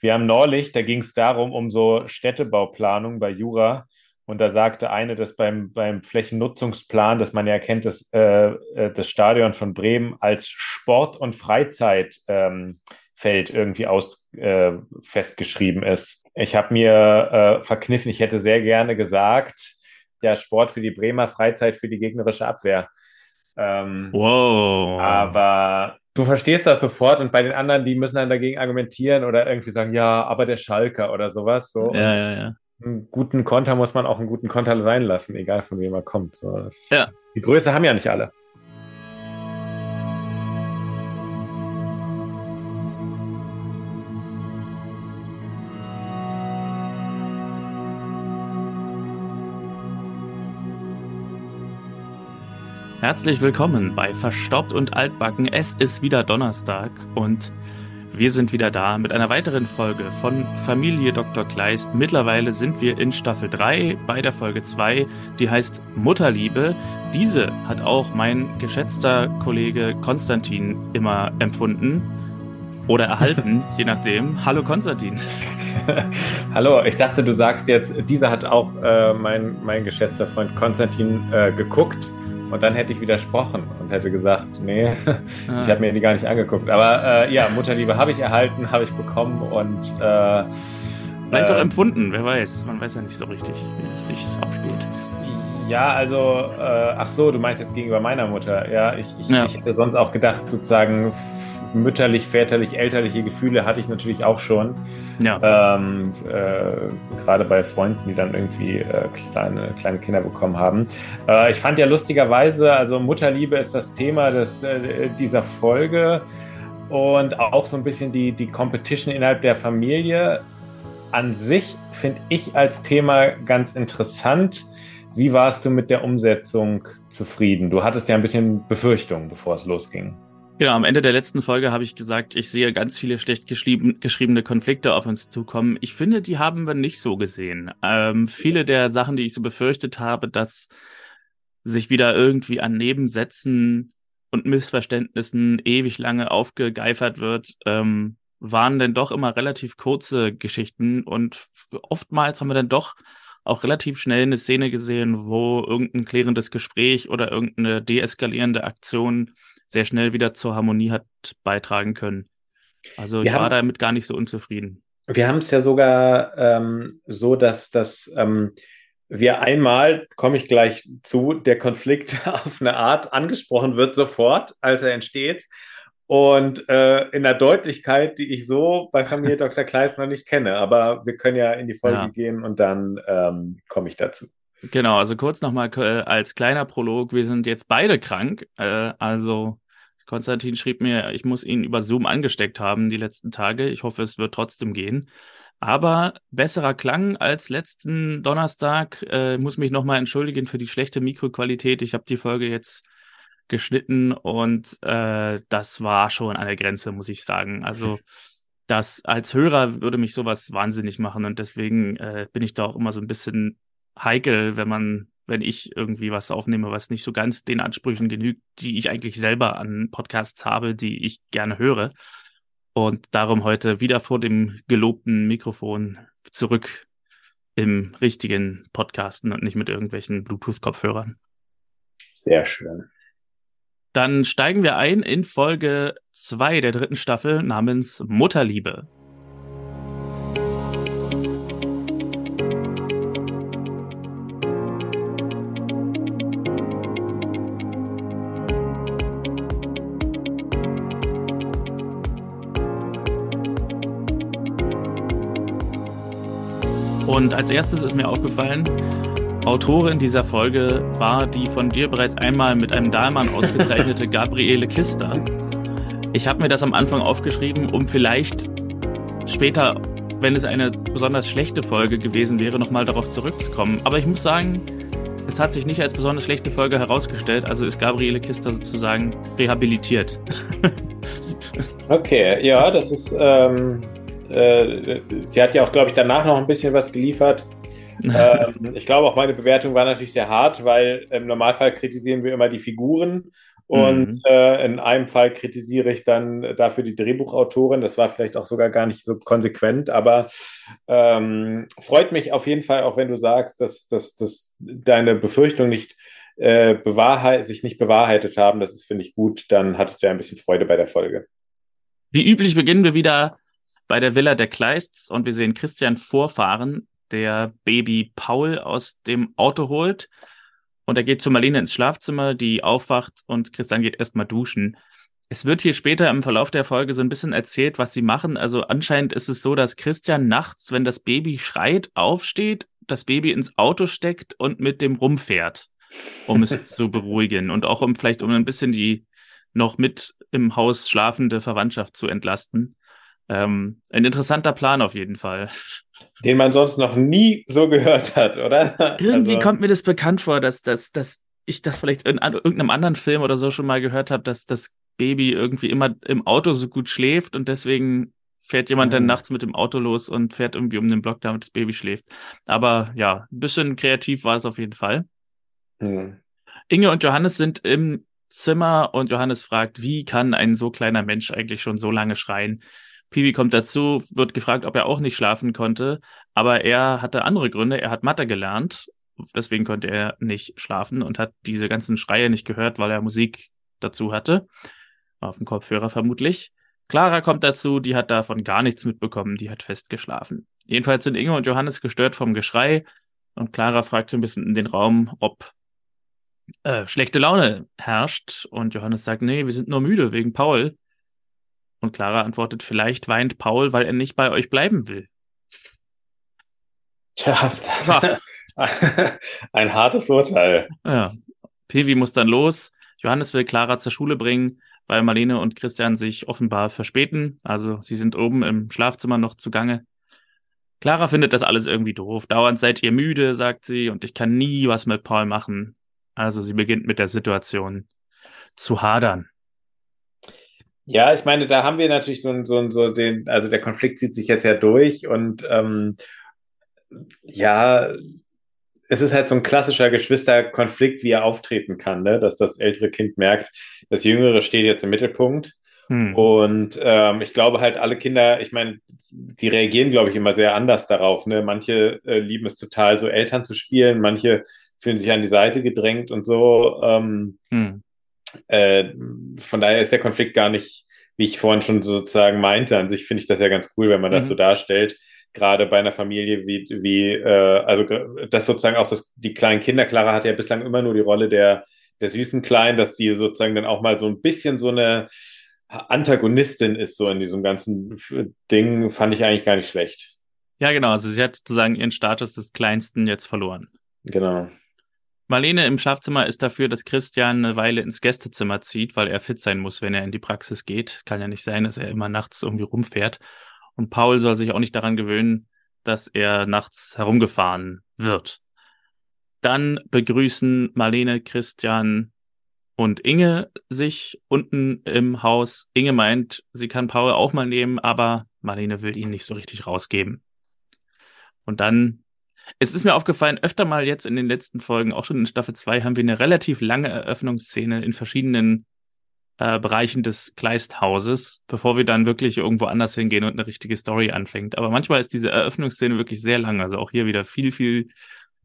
wir haben neulich, da ging es darum, um so Städtebauplanung bei Jura. Und da sagte eine, dass beim, beim Flächennutzungsplan, dass man ja kennt, dass äh, äh, das Stadion von Bremen als Sport- und Freizeitfeld ähm, irgendwie aus äh, festgeschrieben ist. Ich habe mir äh, verkniffen, ich hätte sehr gerne gesagt, ja, Sport für die Bremer, Freizeit für die gegnerische Abwehr. Ähm, wow. Aber du verstehst das sofort und bei den anderen, die müssen dann dagegen argumentieren oder irgendwie sagen, ja, aber der Schalker oder sowas. So. Ja, ja, ja. Einen guten Konter muss man auch einen guten Konter sein lassen, egal von wem er kommt. So, das, ja. Die Größe haben ja nicht alle. Herzlich willkommen bei Verstaubt und Altbacken. Es ist wieder Donnerstag und wir sind wieder da mit einer weiteren Folge von Familie Dr. Kleist. Mittlerweile sind wir in Staffel 3 bei der Folge 2, die heißt Mutterliebe. Diese hat auch mein geschätzter Kollege Konstantin immer empfunden oder erhalten, je nachdem. Hallo Konstantin. Hallo, ich dachte, du sagst jetzt, dieser hat auch äh, mein, mein geschätzter Freund Konstantin äh, geguckt und dann hätte ich widersprochen und hätte gesagt, nee, ah. ich habe mir die gar nicht angeguckt. Aber äh, ja, Mutterliebe habe ich erhalten, habe ich bekommen und äh, vielleicht auch äh, empfunden, wer weiß. Man weiß ja nicht so richtig, wie es sich abspielt. Ja, also, äh, ach so, du meinst jetzt gegenüber meiner Mutter. Ja, ich, ich, ja. ich hätte sonst auch gedacht, sozusagen mütterlich, väterlich, elterliche Gefühle hatte ich natürlich auch schon. Ja. Ähm, äh, gerade bei Freunden, die dann irgendwie äh, kleine, kleine Kinder bekommen haben. Äh, ich fand ja lustigerweise, also Mutterliebe ist das Thema des, äh, dieser Folge und auch so ein bisschen die, die Competition innerhalb der Familie. An sich finde ich als Thema ganz interessant. Wie warst du mit der Umsetzung zufrieden? Du hattest ja ein bisschen Befürchtungen, bevor es losging. Genau, am Ende der letzten Folge habe ich gesagt, ich sehe ganz viele schlecht geschrieben, geschriebene Konflikte auf uns zukommen. Ich finde, die haben wir nicht so gesehen. Ähm, viele der Sachen, die ich so befürchtet habe, dass sich wieder irgendwie an Nebensätzen und Missverständnissen ewig lange aufgegeifert wird, ähm, waren denn doch immer relativ kurze Geschichten und oftmals haben wir dann doch auch relativ schnell eine Szene gesehen, wo irgendein klärendes Gespräch oder irgendeine deeskalierende Aktion sehr schnell wieder zur Harmonie hat beitragen können. Also wir ich haben, war damit gar nicht so unzufrieden. Wir haben es ja sogar ähm, so, dass das ähm, wir einmal, komme ich gleich zu, der Konflikt auf eine Art angesprochen wird sofort, als er entsteht. Und äh, in der Deutlichkeit, die ich so bei Familie Dr. Kleist noch nicht kenne. Aber wir können ja in die Folge ja. gehen und dann ähm, komme ich dazu. Genau, also kurz nochmal äh, als kleiner Prolog, wir sind jetzt beide krank. Äh, also Konstantin schrieb mir, ich muss ihn über Zoom angesteckt haben die letzten Tage. Ich hoffe, es wird trotzdem gehen. Aber besserer Klang als letzten Donnerstag. Äh, muss mich nochmal entschuldigen für die schlechte Mikroqualität. Ich habe die Folge jetzt geschnitten und äh, das war schon an der Grenze, muss ich sagen. Also das als Hörer würde mich sowas wahnsinnig machen und deswegen äh, bin ich da auch immer so ein bisschen heikel, wenn man, wenn ich irgendwie was aufnehme, was nicht so ganz den Ansprüchen genügt, die ich eigentlich selber an Podcasts habe, die ich gerne höre. Und darum heute wieder vor dem gelobten Mikrofon zurück im richtigen Podcasten und nicht mit irgendwelchen Bluetooth-Kopfhörern. Sehr schön. Dann steigen wir ein in Folge 2 der dritten Staffel namens Mutterliebe. Und als erstes ist mir aufgefallen, Autorin dieser Folge war die von dir bereits einmal mit einem Dahlmann ausgezeichnete Gabriele Kister. Ich habe mir das am Anfang aufgeschrieben, um vielleicht später, wenn es eine besonders schlechte Folge gewesen wäre, nochmal darauf zurückzukommen. Aber ich muss sagen, es hat sich nicht als besonders schlechte Folge herausgestellt, also ist Gabriele Kister sozusagen rehabilitiert. okay, ja, das ist ähm, äh, sie hat ja auch, glaube ich, danach noch ein bisschen was geliefert. ähm, ich glaube auch, meine Bewertung war natürlich sehr hart, weil im Normalfall kritisieren wir immer die Figuren Und mhm. äh, in einem Fall kritisiere ich dann dafür die Drehbuchautorin. Das war vielleicht auch sogar gar nicht so konsequent, aber ähm, freut mich auf jeden Fall, auch wenn du sagst, dass, dass, dass deine Befürchtung nicht äh, bewahrheit, sich nicht bewahrheitet haben. Das ist, finde ich, gut. Dann hattest du ja ein bisschen Freude bei der Folge. Wie üblich beginnen wir wieder bei der Villa der Kleists und wir sehen Christian vorfahren, der Baby Paul aus dem Auto holt und er geht zu Marlene ins Schlafzimmer, die aufwacht und Christian geht erstmal duschen. Es wird hier später im Verlauf der Folge so ein bisschen erzählt, was sie machen. Also anscheinend ist es so, dass Christian nachts, wenn das Baby schreit, aufsteht, das Baby ins Auto steckt und mit dem rumfährt, um es zu beruhigen und auch um vielleicht um ein bisschen die noch mit im Haus schlafende Verwandtschaft zu entlasten. Ähm, ein interessanter Plan auf jeden Fall. Den man sonst noch nie so gehört hat, oder? Irgendwie also... kommt mir das bekannt vor, dass, dass, dass ich das vielleicht in irgendeinem anderen Film oder so schon mal gehört habe, dass das Baby irgendwie immer im Auto so gut schläft und deswegen fährt jemand mhm. dann nachts mit dem Auto los und fährt irgendwie um den Block, damit das Baby schläft. Aber ja, ein bisschen kreativ war es auf jeden Fall. Mhm. Inge und Johannes sind im Zimmer und Johannes fragt, wie kann ein so kleiner Mensch eigentlich schon so lange schreien? Piwi kommt dazu, wird gefragt, ob er auch nicht schlafen konnte, aber er hatte andere Gründe. Er hat Mathe gelernt, deswegen konnte er nicht schlafen und hat diese ganzen Schreie nicht gehört, weil er Musik dazu hatte. Auf dem Kopfhörer vermutlich. Clara kommt dazu, die hat davon gar nichts mitbekommen, die hat fest geschlafen. Jedenfalls sind Inge und Johannes gestört vom Geschrei und Clara fragt so ein bisschen in den Raum, ob äh, schlechte Laune herrscht und Johannes sagt, nee, wir sind nur müde wegen Paul. Und Clara antwortet, vielleicht weint Paul, weil er nicht bei euch bleiben will. Tja, ein hartes Urteil. Ja. Pevi muss dann los. Johannes will Clara zur Schule bringen, weil Marlene und Christian sich offenbar verspäten. Also sie sind oben im Schlafzimmer noch zugange. Clara findet das alles irgendwie doof. Dauernd seid ihr müde, sagt sie, und ich kann nie was mit Paul machen. Also sie beginnt mit der Situation zu hadern. Ja, ich meine, da haben wir natürlich so, so, so den, also der Konflikt zieht sich jetzt ja durch und ähm, ja, es ist halt so ein klassischer Geschwisterkonflikt, wie er auftreten kann, ne? dass das ältere Kind merkt, das Jüngere steht jetzt im Mittelpunkt. Hm. Und ähm, ich glaube halt, alle Kinder, ich meine, die reagieren, glaube ich, immer sehr anders darauf. Ne? Manche äh, lieben es total, so Eltern zu spielen, manche fühlen sich an die Seite gedrängt und so. Ähm, hm. Äh, von daher ist der Konflikt gar nicht, wie ich vorhin schon sozusagen meinte. An sich finde ich das ja ganz cool, wenn man das mhm. so darstellt. Gerade bei einer Familie wie, wie äh, also das sozusagen auch das, die kleinen Kinder. Clara hatte ja bislang immer nur die Rolle der, der süßen Kleinen, dass die sozusagen dann auch mal so ein bisschen so eine Antagonistin ist, so in diesem ganzen Ding, fand ich eigentlich gar nicht schlecht. Ja, genau. Also sie hat sozusagen ihren Status des Kleinsten jetzt verloren. Genau. Marlene im Schlafzimmer ist dafür, dass Christian eine Weile ins Gästezimmer zieht, weil er fit sein muss, wenn er in die Praxis geht. Kann ja nicht sein, dass er immer nachts irgendwie rumfährt. Und Paul soll sich auch nicht daran gewöhnen, dass er nachts herumgefahren wird. Dann begrüßen Marlene, Christian und Inge sich unten im Haus. Inge meint, sie kann Paul auch mal nehmen, aber Marlene will ihn nicht so richtig rausgeben. Und dann es ist mir aufgefallen, öfter mal jetzt in den letzten Folgen, auch schon in Staffel 2, haben wir eine relativ lange Eröffnungsszene in verschiedenen äh, Bereichen des Kleisthauses, bevor wir dann wirklich irgendwo anders hingehen und eine richtige Story anfängt. Aber manchmal ist diese Eröffnungsszene wirklich sehr lang. Also auch hier wieder viel, viel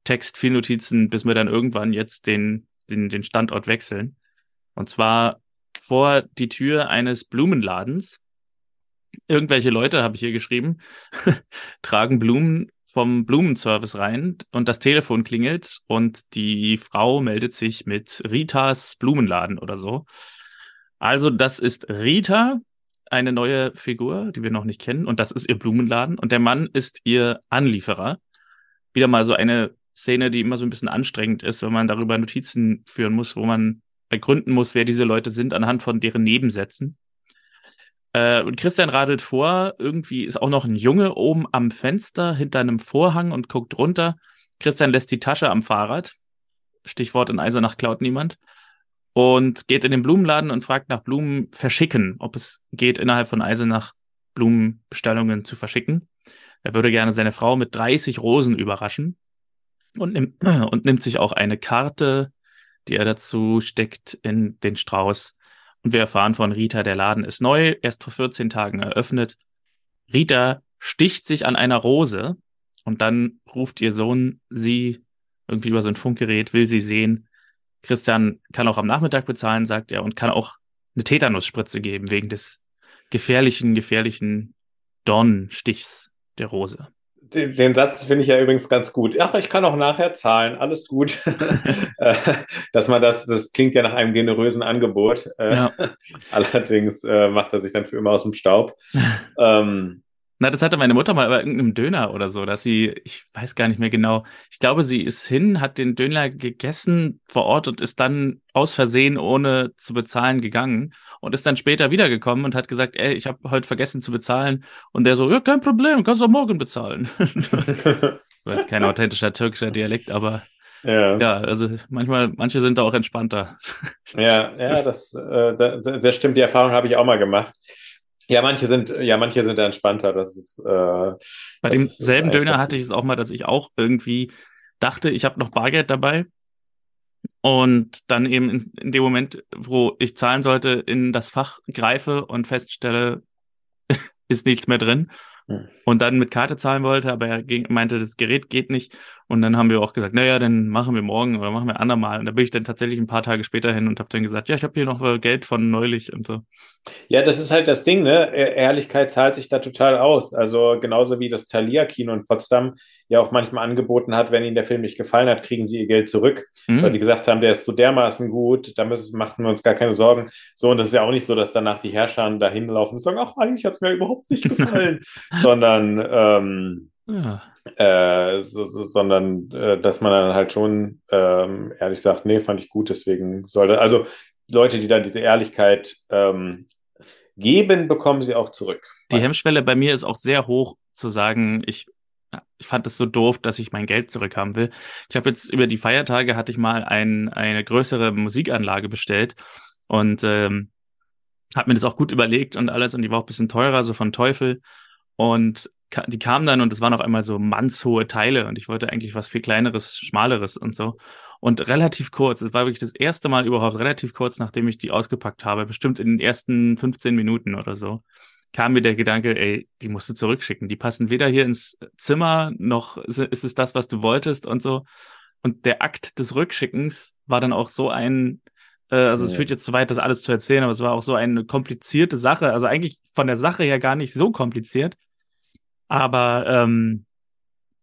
Text, viel Notizen, bis wir dann irgendwann jetzt den, den, den Standort wechseln. Und zwar vor die Tür eines Blumenladens. Irgendwelche Leute, habe ich hier geschrieben, tragen Blumen vom Blumenservice rein und das Telefon klingelt und die Frau meldet sich mit Ritas Blumenladen oder so. Also das ist Rita, eine neue Figur, die wir noch nicht kennen und das ist ihr Blumenladen und der Mann ist ihr Anlieferer. Wieder mal so eine Szene, die immer so ein bisschen anstrengend ist, wenn man darüber Notizen führen muss, wo man ergründen muss, wer diese Leute sind anhand von deren Nebensätzen. Äh, und Christian radelt vor, irgendwie ist auch noch ein Junge oben am Fenster hinter einem Vorhang und guckt runter. Christian lässt die Tasche am Fahrrad. Stichwort in Eisenach klaut niemand. Und geht in den Blumenladen und fragt nach Blumen verschicken, ob es geht, innerhalb von Eisenach Blumenbestellungen zu verschicken. Er würde gerne seine Frau mit 30 Rosen überraschen und, nimm, und nimmt sich auch eine Karte die er dazu steckt in den Strauß. Und wir erfahren von Rita, der Laden ist neu, erst vor 14 Tagen eröffnet. Rita sticht sich an einer Rose und dann ruft ihr Sohn sie irgendwie über so ein Funkgerät, will sie sehen. Christian kann auch am Nachmittag bezahlen, sagt er, und kann auch eine Tetanusspritze geben wegen des gefährlichen, gefährlichen Dornenstichs der Rose. Den, den Satz finde ich ja übrigens ganz gut. Ach, ich kann auch nachher zahlen, alles gut. Äh, dass man das, das klingt ja nach einem generösen Angebot. Äh, ja. Allerdings äh, macht er sich dann für immer aus dem Staub. ähm, na, das hatte meine Mutter mal bei irgendeinem Döner oder so, dass sie, ich weiß gar nicht mehr genau, ich glaube, sie ist hin, hat den Döner gegessen vor Ort und ist dann aus Versehen, ohne zu bezahlen, gegangen und ist dann später wiedergekommen und hat gesagt, ey, ich habe heute vergessen zu bezahlen. Und der so, ja, kein Problem, kannst du morgen bezahlen. War jetzt kein authentischer türkischer Dialekt, aber ja. ja, also manchmal, manche sind da auch entspannter. Ja, ja, das, äh, das, das stimmt, die Erfahrung habe ich auch mal gemacht. Ja, manche sind, ja, manche sind entspannter. Das ist. Äh, Bei demselben Döner hatte ich es auch mal, dass ich auch irgendwie dachte, ich habe noch Bargeld dabei. Und dann eben in, in, dem Moment, wo ich zahlen sollte, in das Fach greife und feststelle, ist nichts mehr drin und dann mit Karte zahlen wollte, aber er meinte, das Gerät geht nicht. Und dann haben wir auch gesagt, naja, dann machen wir morgen oder machen wir andermal. Und da bin ich dann tatsächlich ein paar Tage später hin und habe dann gesagt, ja, ich habe hier noch äh, Geld von neulich und so. Ja, das ist halt das Ding, ne? Ehrlichkeit zahlt sich da total aus. Also genauso wie das Thalia-Kino in Potsdam ja auch manchmal angeboten hat, wenn ihnen der Film nicht gefallen hat, kriegen sie ihr Geld zurück, mhm. weil sie gesagt haben, der ist so dermaßen gut, da müssen, machen wir uns gar keine Sorgen. So, und das ist ja auch nicht so, dass danach die Herrscher dahin laufen und sagen, ach, eigentlich hat es mir überhaupt nicht gefallen, sondern ähm, ja. Äh, so, so, sondern äh, dass man dann halt schon ähm, ehrlich sagt, nee, fand ich gut, deswegen sollte, also Leute, die dann diese Ehrlichkeit ähm, geben, bekommen sie auch zurück. Die Hemmschwelle bei mir ist auch sehr hoch zu sagen, ich ich fand es so doof, dass ich mein Geld zurückhaben will. Ich habe jetzt über die Feiertage hatte ich mal ein, eine größere Musikanlage bestellt und ähm, habe mir das auch gut überlegt und alles und die war auch ein bisschen teurer, so von Teufel. Und die kamen dann und es waren auf einmal so mannshohe Teile und ich wollte eigentlich was viel kleineres, schmaleres und so. Und relativ kurz, es war wirklich das erste Mal überhaupt relativ kurz, nachdem ich die ausgepackt habe, bestimmt in den ersten 15 Minuten oder so, kam mir der Gedanke, ey, die musst du zurückschicken. Die passen weder hier ins Zimmer, noch ist es das, was du wolltest und so. Und der Akt des Rückschickens war dann auch so ein, äh, also ja. es führt jetzt zu weit, das alles zu erzählen, aber es war auch so eine komplizierte Sache. Also eigentlich von der Sache her gar nicht so kompliziert. Aber ähm,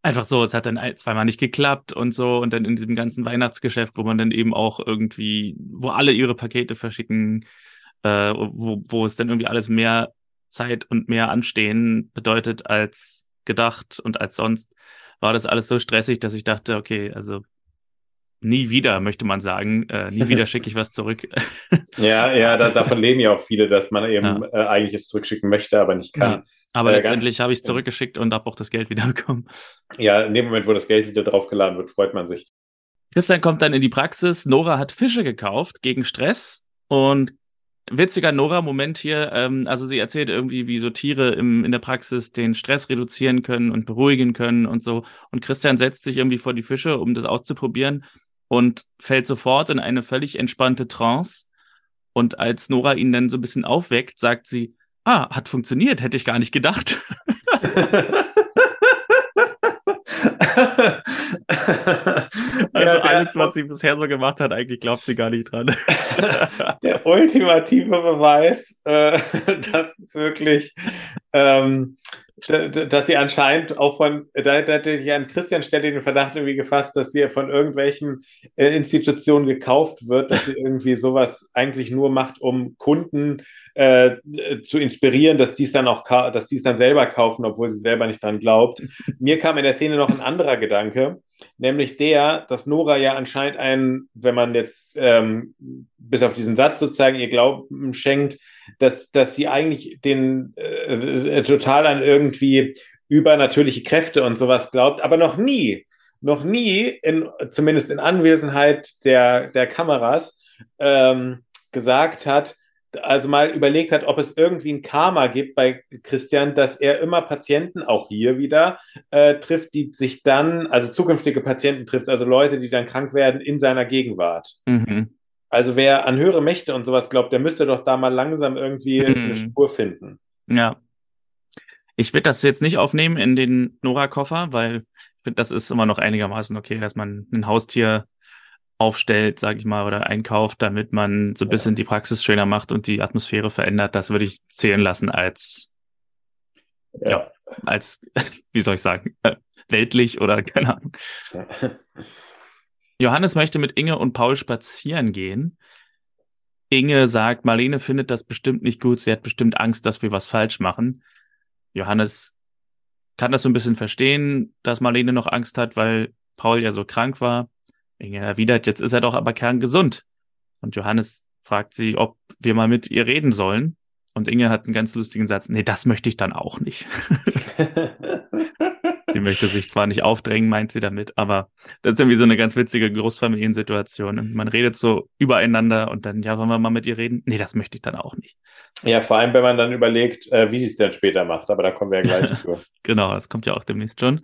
einfach so, es hat dann zweimal nicht geklappt und so. Und dann in diesem ganzen Weihnachtsgeschäft, wo man dann eben auch irgendwie, wo alle ihre Pakete verschicken, äh, wo, wo es dann irgendwie alles mehr Zeit und mehr Anstehen bedeutet als gedacht und als sonst, war das alles so stressig, dass ich dachte, okay, also nie wieder, möchte man sagen. Äh, nie wieder schicke ich was zurück. ja, ja, da, davon leben ja auch viele, dass man eben ja. äh, eigentlich es zurückschicken möchte, aber nicht kann. Ja, aber äh, letztendlich habe ich es zurückgeschickt und habe auch das Geld wieder bekommen. Ja, in dem Moment, wo das Geld wieder draufgeladen wird, freut man sich. Christian kommt dann in die Praxis. Nora hat Fische gekauft gegen Stress und witziger Nora-Moment hier. Ähm, also sie erzählt irgendwie, wie so Tiere im, in der Praxis den Stress reduzieren können und beruhigen können und so. Und Christian setzt sich irgendwie vor die Fische, um das auszuprobieren und fällt sofort in eine völlig entspannte Trance. Und als Nora ihn dann so ein bisschen aufweckt, sagt sie, ah, hat funktioniert, hätte ich gar nicht gedacht. also ja, alles, was sie bisher so gemacht hat, eigentlich glaubt sie gar nicht dran. der ultimative Beweis, äh, dass es wirklich ähm, dass sie anscheinend auch von, da, hatte ich an Christian Stelle den Verdacht irgendwie gefasst, dass sie von irgendwelchen äh, Institutionen gekauft wird, dass sie irgendwie sowas eigentlich nur macht, um Kunden äh, zu inspirieren, dass die es dann auch, dass die es dann selber kaufen, obwohl sie selber nicht dran glaubt. Mir kam in der Szene noch ein anderer Gedanke, nämlich der, dass Nora ja anscheinend einen, wenn man jetzt ähm, bis auf diesen Satz sozusagen ihr Glauben schenkt, dass, dass sie eigentlich den äh, äh, total an irgendwie übernatürliche Kräfte und sowas glaubt, aber noch nie, noch nie, in, zumindest in Anwesenheit der, der Kameras, ähm, gesagt hat, also mal überlegt hat, ob es irgendwie ein Karma gibt bei Christian, dass er immer Patienten, auch hier wieder, äh, trifft, die sich dann, also zukünftige Patienten trifft, also Leute, die dann krank werden in seiner Gegenwart. Mhm. Also wer an höhere Mächte und sowas glaubt, der müsste doch da mal langsam irgendwie mhm. eine Spur finden. Ja. Ich würde das jetzt nicht aufnehmen in den Nora-Koffer, weil ich finde, das ist immer noch einigermaßen okay, dass man ein Haustier aufstellt, sage ich mal, oder einkauft, damit man so ein bisschen die Praxistrainer macht und die Atmosphäre verändert, das würde ich zählen lassen als, ja, ja als, wie soll ich sagen, äh, weltlich oder keine Ahnung. Johannes möchte mit Inge und Paul spazieren gehen. Inge sagt, Marlene findet das bestimmt nicht gut, sie hat bestimmt Angst, dass wir was falsch machen. Johannes kann das so ein bisschen verstehen, dass Marlene noch Angst hat, weil Paul ja so krank war. Inge erwidert, jetzt ist er doch aber kerngesund. Und Johannes fragt sie, ob wir mal mit ihr reden sollen. Und Inge hat einen ganz lustigen Satz, nee, das möchte ich dann auch nicht. sie möchte sich zwar nicht aufdrängen, meint sie damit, aber das ist irgendwie so eine ganz witzige Großfamiliensituation. Und man redet so übereinander und dann, ja, wollen wir mal mit ihr reden? Nee, das möchte ich dann auch nicht. Ja, vor allem, wenn man dann überlegt, äh, wie sie es dann später macht, aber da kommen wir ja gleich zu. genau, das kommt ja auch demnächst schon.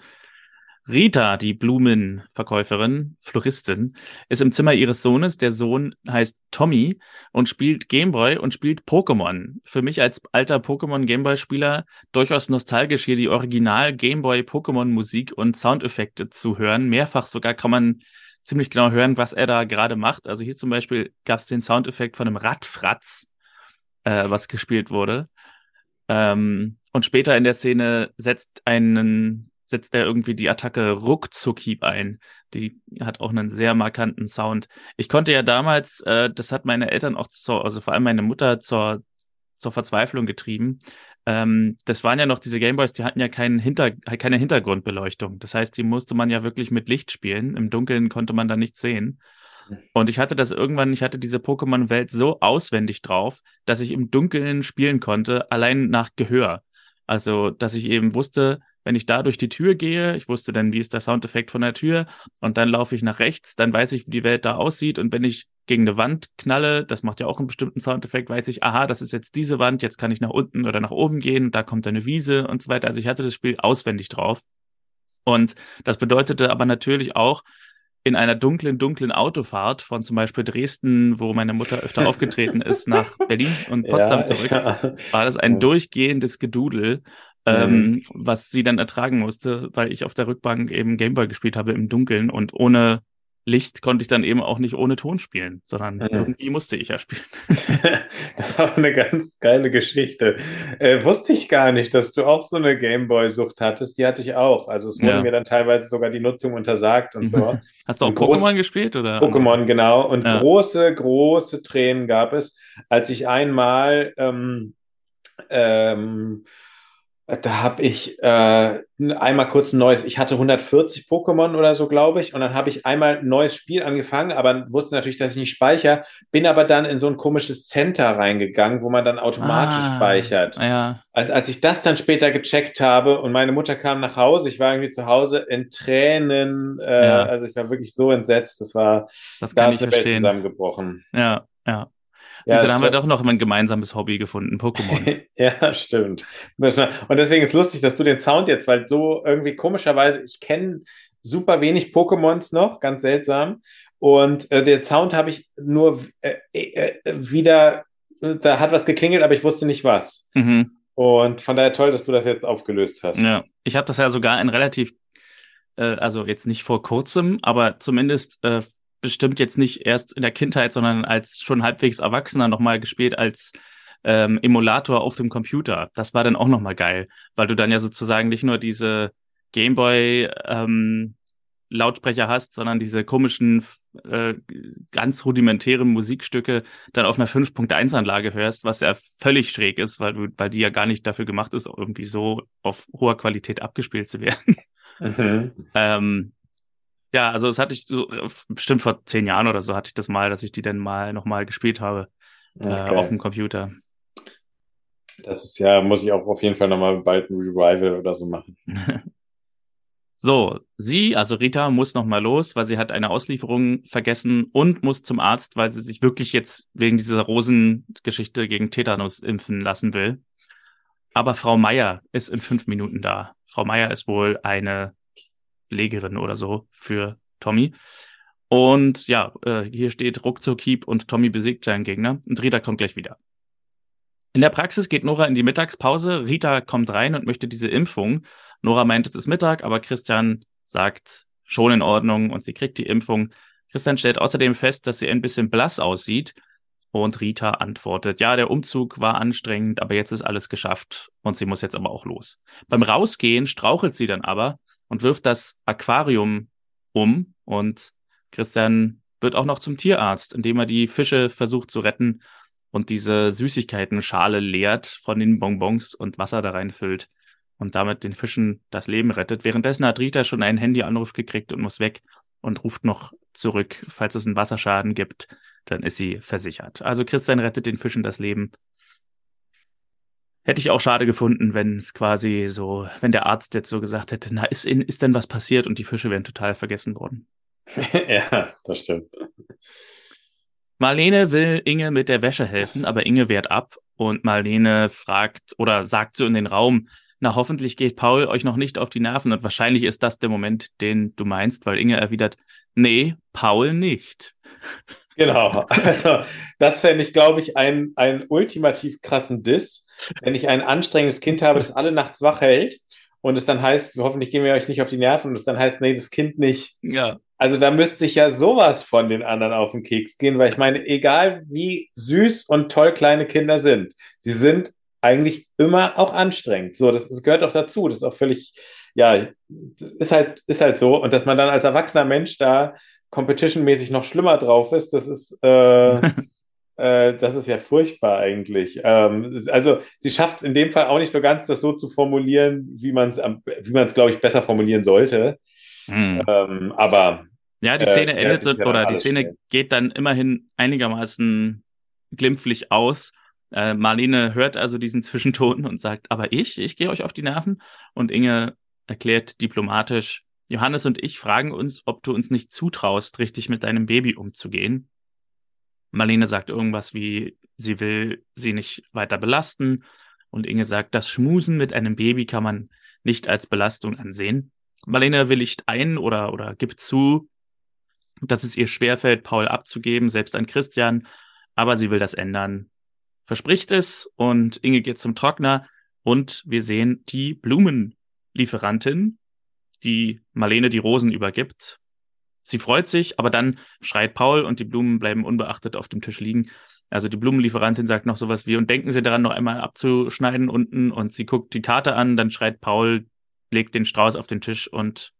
Rita, die Blumenverkäuferin, Floristin, ist im Zimmer ihres Sohnes. Der Sohn heißt Tommy und spielt Gameboy und spielt Pokémon. Für mich als alter Pokémon Gameboy-Spieler durchaus nostalgisch, hier die Original Gameboy Pokémon Musik und Soundeffekte zu hören. Mehrfach sogar kann man ziemlich genau hören, was er da gerade macht. Also hier zum Beispiel gab es den Soundeffekt von einem Radfratz, äh, was gespielt wurde. Ähm, und später in der Szene setzt einen setzt er irgendwie die Attacke Ruckzuckhieb ein. Die hat auch einen sehr markanten Sound. Ich konnte ja damals, äh, das hat meine Eltern auch, zur, also vor allem meine Mutter zur, zur Verzweiflung getrieben. Ähm, das waren ja noch diese Gameboys, die hatten ja keinen Hinter, keine Hintergrundbeleuchtung. Das heißt, die musste man ja wirklich mit Licht spielen. Im Dunkeln konnte man da nichts sehen. Und ich hatte das irgendwann, ich hatte diese Pokémon-Welt so auswendig drauf, dass ich im Dunkeln spielen konnte, allein nach Gehör. Also, dass ich eben wusste, wenn ich da durch die Tür gehe, ich wusste dann, wie ist der Soundeffekt von der Tür und dann laufe ich nach rechts, dann weiß ich, wie die Welt da aussieht und wenn ich gegen eine Wand knalle, das macht ja auch einen bestimmten Soundeffekt, weiß ich, aha, das ist jetzt diese Wand, jetzt kann ich nach unten oder nach oben gehen, da kommt eine Wiese und so weiter. Also ich hatte das Spiel auswendig drauf. Und das bedeutete aber natürlich auch, in einer dunklen, dunklen Autofahrt von zum Beispiel Dresden, wo meine Mutter öfter aufgetreten ist, nach Berlin und Potsdam ja, zurück, ja. war das ein durchgehendes Gedudel ähm, mhm. was sie dann ertragen musste, weil ich auf der Rückbank eben Gameboy gespielt habe im Dunkeln und ohne Licht konnte ich dann eben auch nicht ohne Ton spielen, sondern mhm. irgendwie musste ich ja spielen. das war eine ganz geile Geschichte. Äh, wusste ich gar nicht, dass du auch so eine Gameboy-Sucht hattest. Die hatte ich auch. Also es wurde ja. mir dann teilweise sogar die Nutzung untersagt und so. Hast du auch Pokémon gespielt oder? Pokémon, genau. Und ja. große, große Tränen gab es, als ich einmal ähm, ähm, da habe ich äh, einmal kurz ein neues, ich hatte 140 Pokémon oder so, glaube ich, und dann habe ich einmal ein neues Spiel angefangen, aber wusste natürlich, dass ich nicht speichere, bin aber dann in so ein komisches Center reingegangen, wo man dann automatisch ah, speichert. Ja. Als, als ich das dann später gecheckt habe und meine Mutter kam nach Hause, ich war irgendwie zu Hause in Tränen, äh, ja. also ich war wirklich so entsetzt, das war, das da ist eine Welt zusammengebrochen. Ja, ja. Ja, da haben wir doch noch ein gemeinsames Hobby gefunden, Pokémon. ja, stimmt. Und deswegen ist lustig, dass du den Sound jetzt, weil so irgendwie komischerweise, ich kenne super wenig Pokémons noch, ganz seltsam. Und äh, den Sound habe ich nur äh, äh, wieder, da hat was geklingelt, aber ich wusste nicht was. Mhm. Und von daher toll, dass du das jetzt aufgelöst hast. Ja, ich habe das ja sogar in relativ, äh, also jetzt nicht vor kurzem, aber zumindest äh, bestimmt jetzt nicht erst in der Kindheit, sondern als schon halbwegs Erwachsener nochmal gespielt als ähm, Emulator auf dem Computer. Das war dann auch nochmal geil, weil du dann ja sozusagen nicht nur diese Gameboy ähm, Lautsprecher hast, sondern diese komischen, äh, ganz rudimentären Musikstücke dann auf einer 5.1-Anlage hörst, was ja völlig schräg ist, weil du, weil die ja gar nicht dafür gemacht ist, irgendwie so auf hoher Qualität abgespielt zu werden. Mhm. ähm, ja, also das hatte ich so, bestimmt vor zehn Jahren oder so hatte ich das mal, dass ich die dann mal nochmal gespielt habe okay. äh, auf dem Computer. Das ist ja, muss ich auch auf jeden Fall nochmal bald ein Revival oder so machen. So, sie, also Rita, muss nochmal los, weil sie hat eine Auslieferung vergessen und muss zum Arzt, weil sie sich wirklich jetzt wegen dieser Rosengeschichte gegen Tetanus impfen lassen will. Aber Frau Meier ist in fünf Minuten da. Frau Meier ist wohl eine Pflegerin oder so für Tommy. Und ja, äh, hier steht ruckzuck Hieb und Tommy besiegt seinen Gegner. Und Rita kommt gleich wieder. In der Praxis geht Nora in die Mittagspause. Rita kommt rein und möchte diese Impfung. Nora meint, es ist Mittag, aber Christian sagt schon in Ordnung und sie kriegt die Impfung. Christian stellt außerdem fest, dass sie ein bisschen blass aussieht. Und Rita antwortet, ja, der Umzug war anstrengend, aber jetzt ist alles geschafft und sie muss jetzt aber auch los. Beim Rausgehen strauchelt sie dann aber und wirft das Aquarium um und Christian wird auch noch zum Tierarzt, indem er die Fische versucht zu retten und diese Süßigkeiten-Schale leert von den Bonbons und Wasser da reinfüllt und damit den Fischen das Leben rettet. Währenddessen hat Rita schon einen Handyanruf gekriegt und muss weg und ruft noch zurück, falls es einen Wasserschaden gibt, dann ist sie versichert. Also Christian rettet den Fischen das Leben. Hätte ich auch schade gefunden, wenn es quasi so, wenn der Arzt jetzt so gesagt hätte, na, ist, ist denn was passiert und die Fische wären total vergessen worden. ja, das stimmt. Marlene will Inge mit der Wäsche helfen, aber Inge wehrt ab und Marlene fragt oder sagt so in den Raum, na hoffentlich geht Paul euch noch nicht auf die Nerven und wahrscheinlich ist das der Moment, den du meinst, weil Inge erwidert, nee, Paul nicht. Genau, also das fände ich, glaube ich, einen, einen ultimativ krassen Diss, wenn ich ein anstrengendes Kind habe, das alle nachts wach hält und es dann heißt, hoffentlich gehen wir euch nicht auf die Nerven und es dann heißt, nee, das Kind nicht. Ja. Also da müsste sich ja sowas von den anderen auf den Keks gehen, weil ich meine, egal wie süß und toll kleine Kinder sind, sie sind eigentlich immer auch anstrengend. So, das, das gehört auch dazu. Das ist auch völlig, ja, ist halt, ist halt so. Und dass man dann als erwachsener Mensch da competitionmäßig noch schlimmer drauf ist, das ist, äh, äh, das ist ja furchtbar eigentlich. Ähm, also sie schafft es in dem Fall auch nicht so ganz, das so zu formulieren, wie man es, wie man es, glaube ich, besser formulieren sollte. Mhm. Ähm, aber ja, die Szene äh, endet so, oder die Szene schnell. geht dann immerhin einigermaßen glimpflich aus. Äh, Marlene hört also diesen Zwischenton und sagt, aber ich, ich gehe euch auf die Nerven. Und Inge erklärt diplomatisch, Johannes und ich fragen uns, ob du uns nicht zutraust, richtig mit deinem Baby umzugehen. Marlene sagt irgendwas wie, sie will sie nicht weiter belasten. Und Inge sagt, das Schmusen mit einem Baby kann man nicht als Belastung ansehen. Marlene willigt ein oder, oder gibt zu, dass es ihr schwerfällt, Paul abzugeben, selbst an Christian, aber sie will das ändern. Verspricht es und Inge geht zum Trockner und wir sehen die Blumenlieferantin, die Marlene die Rosen übergibt. Sie freut sich, aber dann schreit Paul und die Blumen bleiben unbeachtet auf dem Tisch liegen. Also die Blumenlieferantin sagt noch sowas wie, und denken Sie daran, noch einmal abzuschneiden unten und sie guckt die Karte an, dann schreit Paul, legt den Strauß auf den Tisch und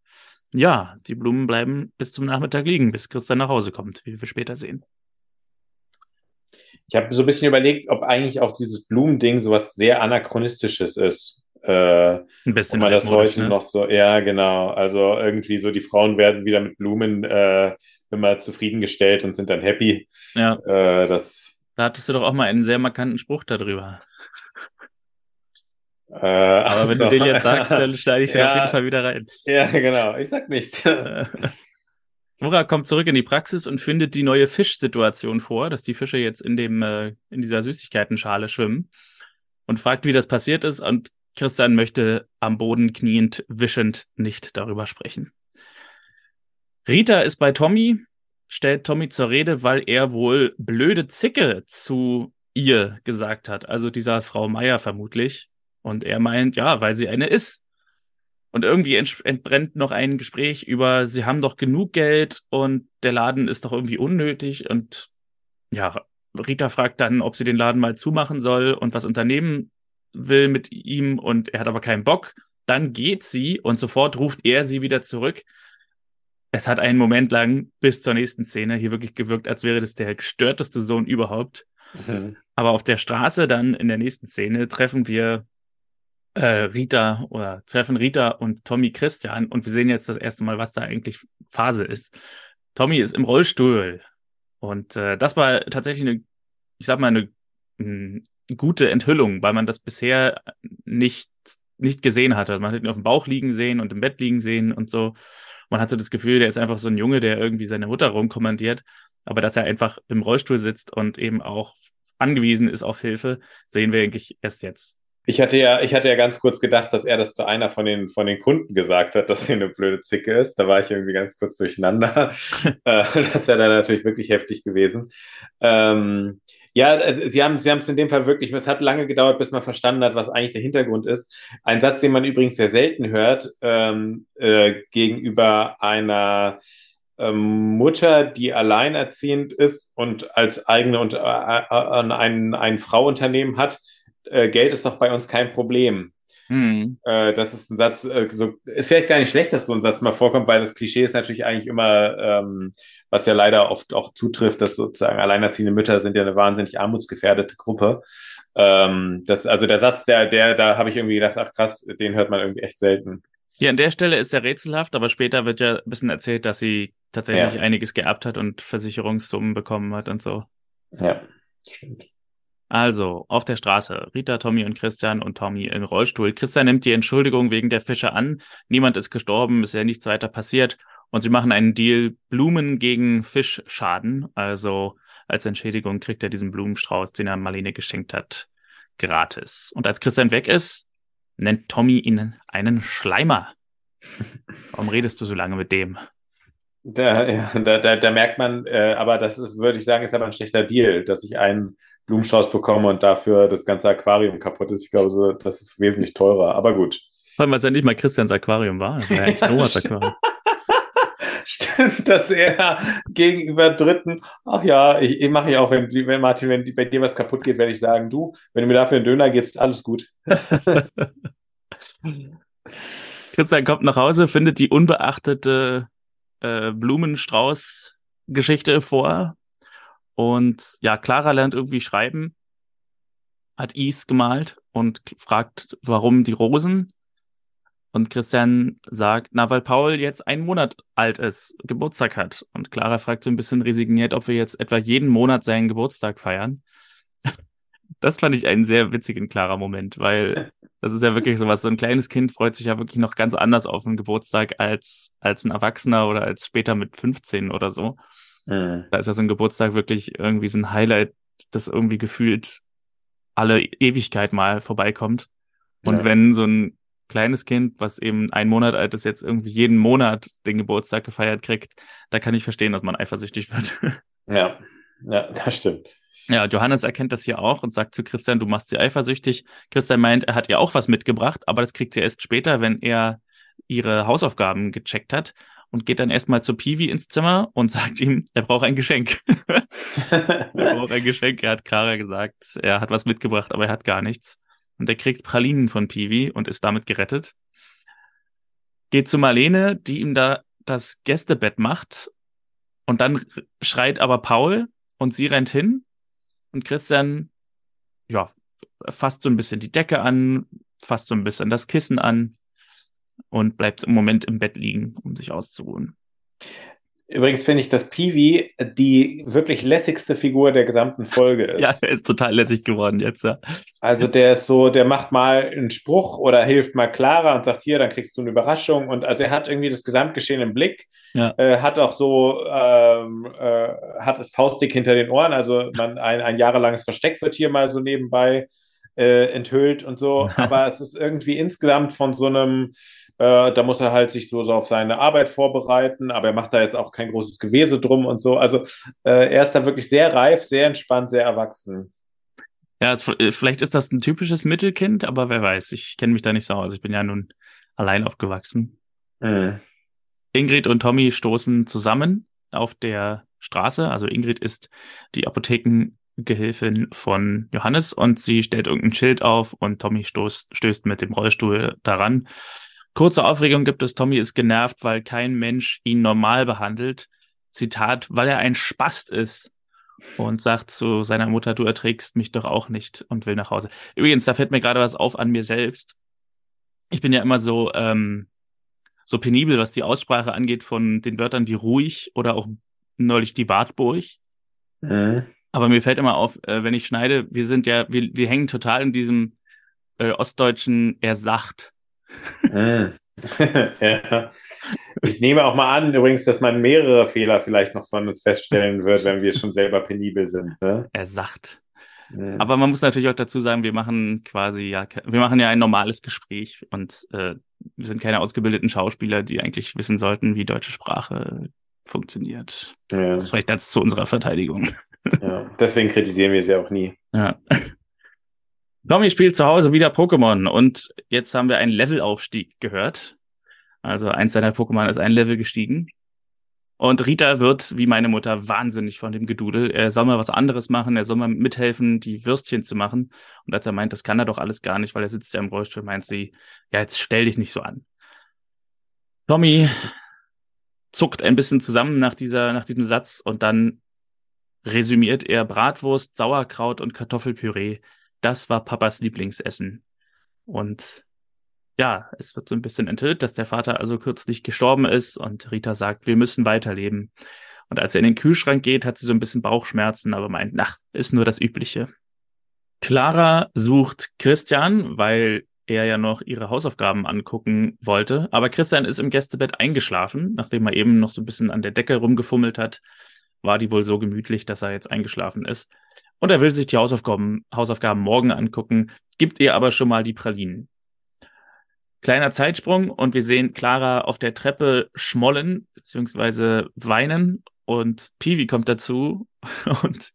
ja, die Blumen bleiben bis zum Nachmittag liegen, bis Christian nach Hause kommt, wie wir später sehen. Ich habe so ein bisschen überlegt, ob eigentlich auch dieses Blumending sowas sehr anachronistisches ist. Äh, ein bisschen. Man das heute ne? noch so, ja, genau. Also irgendwie so, die Frauen werden wieder mit Blumen äh, immer zufriedengestellt und sind dann happy. Ja. Äh, das, da hattest du doch auch mal einen sehr markanten Spruch darüber. Äh, Aber wenn so. du den jetzt sagst, dann schneide ich ja, auf jeden Fall wieder rein. Ja, genau. Ich sag nichts. Nora kommt zurück in die Praxis und findet die neue Fischsituation vor, dass die Fische jetzt in dem äh, in dieser Süßigkeitenschale schwimmen und fragt, wie das passiert ist. Und Christian möchte am Boden kniend, wischend nicht darüber sprechen. Rita ist bei Tommy, stellt Tommy zur Rede, weil er wohl blöde Zicke zu ihr gesagt hat, also dieser Frau Meier vermutlich. Und er meint, ja, weil sie eine ist. Und irgendwie entbrennt noch ein Gespräch über, sie haben doch genug Geld und der Laden ist doch irgendwie unnötig. Und ja, Rita fragt dann, ob sie den Laden mal zumachen soll und was unternehmen will mit ihm und er hat aber keinen Bock. Dann geht sie und sofort ruft er sie wieder zurück. Es hat einen Moment lang bis zur nächsten Szene hier wirklich gewirkt, als wäre das der gestörteste Sohn überhaupt. Mhm. Aber auf der Straße dann in der nächsten Szene treffen wir äh, Rita oder treffen Rita und Tommy Christian und wir sehen jetzt das erste Mal, was da eigentlich Phase ist. Tommy ist im Rollstuhl und äh, das war tatsächlich eine, ich sag mal, eine, eine gute Enthüllung, weil man das bisher nicht nicht gesehen hatte. Man hat ihn auf dem Bauch liegen sehen und im Bett liegen sehen und so. Man hat so das Gefühl, der ist einfach so ein Junge, der irgendwie seine Mutter rumkommandiert. Aber dass er einfach im Rollstuhl sitzt und eben auch angewiesen ist auf Hilfe, sehen wir eigentlich erst jetzt. Ich hatte ja, ich hatte ja ganz kurz gedacht, dass er das zu einer von den, von den Kunden gesagt hat, dass sie eine blöde Zicke ist. Da war ich irgendwie ganz kurz durcheinander. Äh, das wäre dann natürlich wirklich heftig gewesen. Ähm, ja, äh, Sie haben Sie haben es in dem Fall wirklich, es hat lange gedauert, bis man verstanden hat, was eigentlich der Hintergrund ist. Ein Satz, den man übrigens sehr selten hört, ähm, äh, gegenüber einer ähm, Mutter, die alleinerziehend ist und als eigene und äh, äh, ein, ein Frauunternehmen hat, äh, Geld ist doch bei uns kein Problem. Hm. Äh, das ist ein Satz, äh, so, ist vielleicht gar nicht schlecht, dass so ein Satz mal vorkommt, weil das Klischee ist natürlich eigentlich immer, ähm, was ja leider oft auch zutrifft, dass sozusagen alleinerziehende Mütter sind ja eine wahnsinnig armutsgefährdete Gruppe. Ähm, das, also der Satz, der, der, da habe ich irgendwie gedacht, ach krass, den hört man irgendwie echt selten. Hier an der Stelle ist er rätselhaft, aber später wird ja ein bisschen erzählt, dass sie tatsächlich ja. einiges geerbt hat und Versicherungssummen bekommen hat und so. Ja, stimmt. Also, auf der Straße, Rita, Tommy und Christian und Tommy im Rollstuhl. Christian nimmt die Entschuldigung wegen der Fische an. Niemand ist gestorben, ist ja nichts weiter passiert. Und sie machen einen Deal Blumen gegen Fischschaden. Also, als Entschädigung kriegt er diesen Blumenstrauß, den er Marlene geschenkt hat, gratis. Und als Christian weg ist, nennt Tommy ihn einen Schleimer. Warum redest du so lange mit dem? Da, ja, da, da, da merkt man, äh, aber das ist, würde ich sagen, ist aber ein schlechter Deal, dass ich einen Blumenstrauß bekomme und dafür das ganze Aquarium kaputt ist. Ich glaube, das ist wesentlich teurer, aber gut. Vor allem, weil es ja nicht mal Christians Aquarium war. Das war ja eigentlich Noahs Aquarium. Stimmt, dass er gegenüber Dritten, ach ja, ich, ich mache ja auch, wenn, wenn Martin, wenn bei dir was kaputt geht, werde ich sagen, du, wenn du mir dafür einen Döner gibst, alles gut. Christian kommt nach Hause, findet die unbeachtete äh, Blumenstrauß-Geschichte vor und ja, Clara lernt irgendwie schreiben, hat Is gemalt und fragt, warum die Rosen. Und Christian sagt, na, weil Paul jetzt einen Monat alt ist, Geburtstag hat. Und Clara fragt so ein bisschen resigniert, ob wir jetzt etwa jeden Monat seinen Geburtstag feiern. Das fand ich einen sehr witzigen, klarer Moment, weil das ist ja wirklich sowas. So ein kleines Kind freut sich ja wirklich noch ganz anders auf einen Geburtstag als, als ein Erwachsener oder als später mit 15 oder so. Mhm. Da ist ja so ein Geburtstag wirklich irgendwie so ein Highlight, das irgendwie gefühlt alle Ewigkeit mal vorbeikommt. Und ja. wenn so ein kleines Kind, was eben ein Monat alt ist, jetzt irgendwie jeden Monat den Geburtstag gefeiert kriegt, da kann ich verstehen, dass man eifersüchtig wird. Ja, ja, das stimmt. Ja, Johannes erkennt das hier auch und sagt zu Christian, du machst sie eifersüchtig. Christian meint, er hat ihr auch was mitgebracht, aber das kriegt sie erst später, wenn er ihre Hausaufgaben gecheckt hat und geht dann erstmal zu Piwi ins Zimmer und sagt ihm, er braucht ein Geschenk. er braucht ein Geschenk. Er hat Kara gesagt, er hat was mitgebracht, aber er hat gar nichts. Und er kriegt Pralinen von Piwi und ist damit gerettet. Geht zu Marlene, die ihm da das Gästebett macht. Und dann schreit aber Paul und sie rennt hin. Und Christian, ja, fasst so ein bisschen die Decke an, fasst so ein bisschen das Kissen an und bleibt im Moment im Bett liegen, um sich auszuruhen. Übrigens finde ich, dass Peewee die wirklich lässigste Figur der gesamten Folge ist. ja, er ist total lässig geworden jetzt, ja. Also der ist so, der macht mal einen Spruch oder hilft mal Clara und sagt, hier, dann kriegst du eine Überraschung. Und also er hat irgendwie das Gesamtgeschehen im Blick, ja. äh, hat auch so, ähm, äh, hat es faustdick hinter den Ohren. Also man, ein, ein jahrelanges Versteck wird hier mal so nebenbei äh, enthüllt und so. Aber es ist irgendwie insgesamt von so einem äh, da muss er halt sich so, so auf seine Arbeit vorbereiten, aber er macht da jetzt auch kein großes Gewese drum und so. Also äh, er ist da wirklich sehr reif, sehr entspannt, sehr erwachsen. Ja, es, äh, vielleicht ist das ein typisches Mittelkind, aber wer weiß, ich kenne mich da nicht so aus. Ich bin ja nun allein aufgewachsen. Mhm. Ingrid und Tommy stoßen zusammen auf der Straße. Also Ingrid ist die Apothekengehilfin von Johannes und sie stellt irgendein Schild auf und Tommy stoßt, stößt mit dem Rollstuhl daran. Kurze Aufregung gibt es, Tommy ist genervt, weil kein Mensch ihn normal behandelt. Zitat, weil er ein Spast ist. Und sagt zu seiner Mutter, du erträgst mich doch auch nicht und will nach Hause. Übrigens, da fällt mir gerade was auf an mir selbst. Ich bin ja immer so, ähm, so penibel, was die Aussprache angeht von den Wörtern wie ruhig oder auch neulich die Wartburg. Mhm. Aber mir fällt immer auf, äh, wenn ich schneide, wir sind ja, wir, wir hängen total in diesem äh, Ostdeutschen, er sagt. Mm. ja. Ich nehme auch mal an, übrigens, dass man mehrere Fehler vielleicht noch von uns feststellen wird, wenn wir schon selber penibel sind. Ne? Er sagt. Mhm. Aber man muss natürlich auch dazu sagen, wir machen quasi ja, wir machen ja ein normales Gespräch und äh, wir sind keine ausgebildeten Schauspieler, die eigentlich wissen sollten, wie deutsche Sprache funktioniert. Ja. Das ist vielleicht das zu unserer Verteidigung. Ja, deswegen kritisieren wir sie auch nie. Ja. Tommy spielt zu Hause wieder Pokémon und jetzt haben wir einen Levelaufstieg gehört. Also eins seiner Pokémon ist ein Level gestiegen. Und Rita wird, wie meine Mutter, wahnsinnig von dem Gedudel. Er soll mal was anderes machen, er soll mal mithelfen, die Würstchen zu machen. Und als er meint, das kann er doch alles gar nicht, weil er sitzt ja im Rollstuhl, meint sie, ja, jetzt stell dich nicht so an. Tommy zuckt ein bisschen zusammen nach dieser, nach diesem Satz und dann resümiert er Bratwurst, Sauerkraut und Kartoffelpüree. Das war Papas Lieblingsessen. Und ja, es wird so ein bisschen enthüllt, dass der Vater also kürzlich gestorben ist und Rita sagt, wir müssen weiterleben. Und als er in den Kühlschrank geht, hat sie so ein bisschen Bauchschmerzen, aber meint, ach, ist nur das Übliche. Clara sucht Christian, weil er ja noch ihre Hausaufgaben angucken wollte. Aber Christian ist im Gästebett eingeschlafen, nachdem er eben noch so ein bisschen an der Decke rumgefummelt hat. War die wohl so gemütlich, dass er jetzt eingeschlafen ist. Und er will sich die Hausaufgaben, Hausaufgaben morgen angucken, gibt ihr aber schon mal die Pralinen. Kleiner Zeitsprung und wir sehen Clara auf der Treppe schmollen bzw. weinen und Piwi kommt dazu und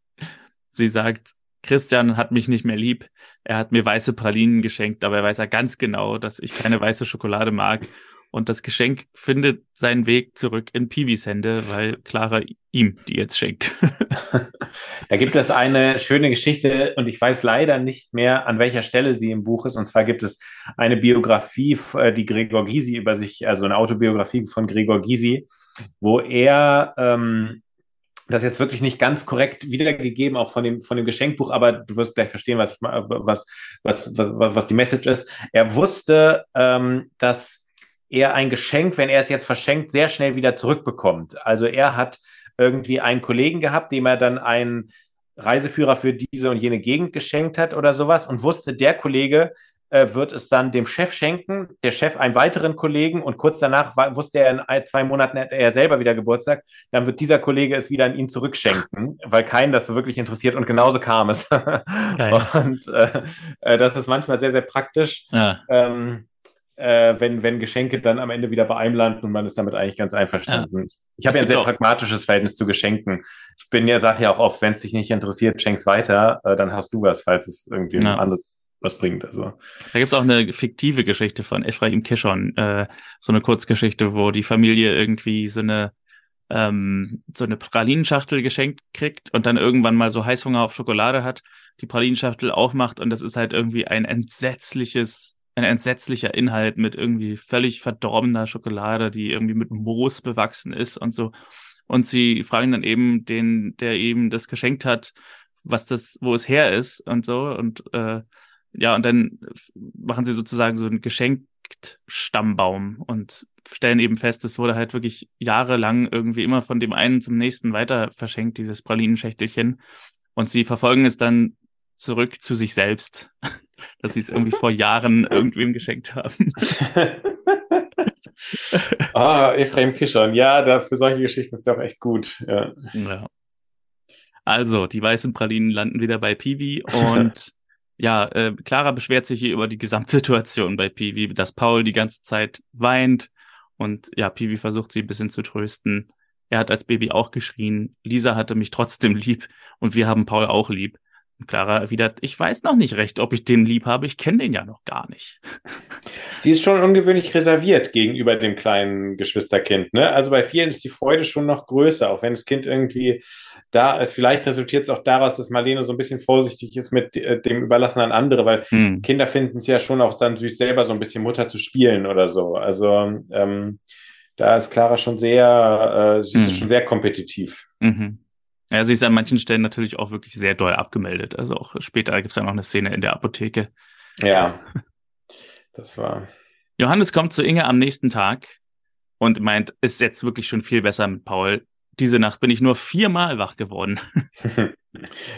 sie sagt, Christian hat mich nicht mehr lieb. Er hat mir weiße Pralinen geschenkt, dabei weiß er ganz genau, dass ich keine weiße Schokolade mag und das Geschenk findet seinen Weg zurück in Piwis Hände, weil Clara ihm die jetzt schenkt. da gibt es eine schöne Geschichte und ich weiß leider nicht mehr, an welcher Stelle sie im Buch ist. Und zwar gibt es eine Biografie, äh, die Gregor Gysi über sich, also eine Autobiografie von Gregor Gysi, wo er ähm, das jetzt wirklich nicht ganz korrekt wiedergegeben, auch von dem, von dem Geschenkbuch, aber du wirst gleich verstehen, was, ich, was, was, was, was die Message ist. Er wusste, ähm, dass er ein Geschenk, wenn er es jetzt verschenkt, sehr schnell wieder zurückbekommt. Also er hat irgendwie einen Kollegen gehabt, dem er dann einen Reiseführer für diese und jene Gegend geschenkt hat oder sowas und wusste, der Kollege äh, wird es dann dem Chef schenken, der Chef einem weiteren Kollegen und kurz danach war, wusste er, in ein, zwei Monaten hätte er selber wieder Geburtstag, dann wird dieser Kollege es wieder an ihn zurückschenken, weil keinen das so wirklich interessiert und genauso kam es. und äh, äh, das ist manchmal sehr, sehr praktisch. Ja. Ähm, äh, wenn, wenn Geschenke dann am Ende wieder bei einem landen und man ist damit eigentlich ganz einverstanden. Ja. Ich habe ja ein sehr auch. pragmatisches Verhältnis zu Geschenken. Ich bin ja, sage ja auch oft, wenn es dich nicht interessiert, schenk's weiter, äh, dann hast du was, falls es irgendwie ja. anderes was bringt. Also. Da gibt es auch eine fiktive Geschichte von Ephraim Kishon, äh, so eine Kurzgeschichte, wo die Familie irgendwie so eine ähm, so eine Pralinenschachtel geschenkt kriegt und dann irgendwann mal so Heißhunger auf Schokolade hat, die Pralinenschachtel aufmacht und das ist halt irgendwie ein entsetzliches ein entsetzlicher Inhalt mit irgendwie völlig verdorbener Schokolade, die irgendwie mit Moos bewachsen ist und so. Und sie fragen dann eben den, der eben das geschenkt hat, was das, wo es her ist und so. Und äh, ja, und dann machen sie sozusagen so einen geschenkt Stammbaum und stellen eben fest, es wurde halt wirklich jahrelang irgendwie immer von dem einen zum nächsten weiter verschenkt, dieses Pralinenschächtelchen. Und sie verfolgen es dann zurück zu sich selbst dass sie es irgendwie vor Jahren irgendwem geschenkt haben. ah, Ephraim Kishon. Ja, da, für solche Geschichten ist der auch echt gut. Ja. ja. Also, die weißen Pralinen landen wieder bei Piwi und ja, äh, Clara beschwert sich hier über die Gesamtsituation bei Piwi, dass Paul die ganze Zeit weint und ja, Piwi versucht sie ein bisschen zu trösten. Er hat als Baby auch geschrien. Lisa hatte mich trotzdem lieb und wir haben Paul auch lieb. Clara erwidert, ich weiß noch nicht recht, ob ich den lieb habe, ich kenne den ja noch gar nicht. Sie ist schon ungewöhnlich reserviert gegenüber dem kleinen Geschwisterkind. Ne? Also bei vielen ist die Freude schon noch größer, auch wenn das Kind irgendwie da ist. Vielleicht resultiert es auch daraus, dass Marlene so ein bisschen vorsichtig ist mit äh, dem Überlassen an andere, weil hm. Kinder finden es ja schon auch dann süß, selber so ein bisschen Mutter zu spielen oder so. Also ähm, da ist Clara schon sehr, äh, sie hm. ist schon sehr kompetitiv. Mhm. Ja, sie ist an manchen Stellen natürlich auch wirklich sehr doll abgemeldet. Also auch später gibt es ja noch eine Szene in der Apotheke. Ja, das war. Johannes kommt zu Inge am nächsten Tag und meint, ist jetzt wirklich schon viel besser mit Paul. Diese Nacht bin ich nur viermal wach geworden.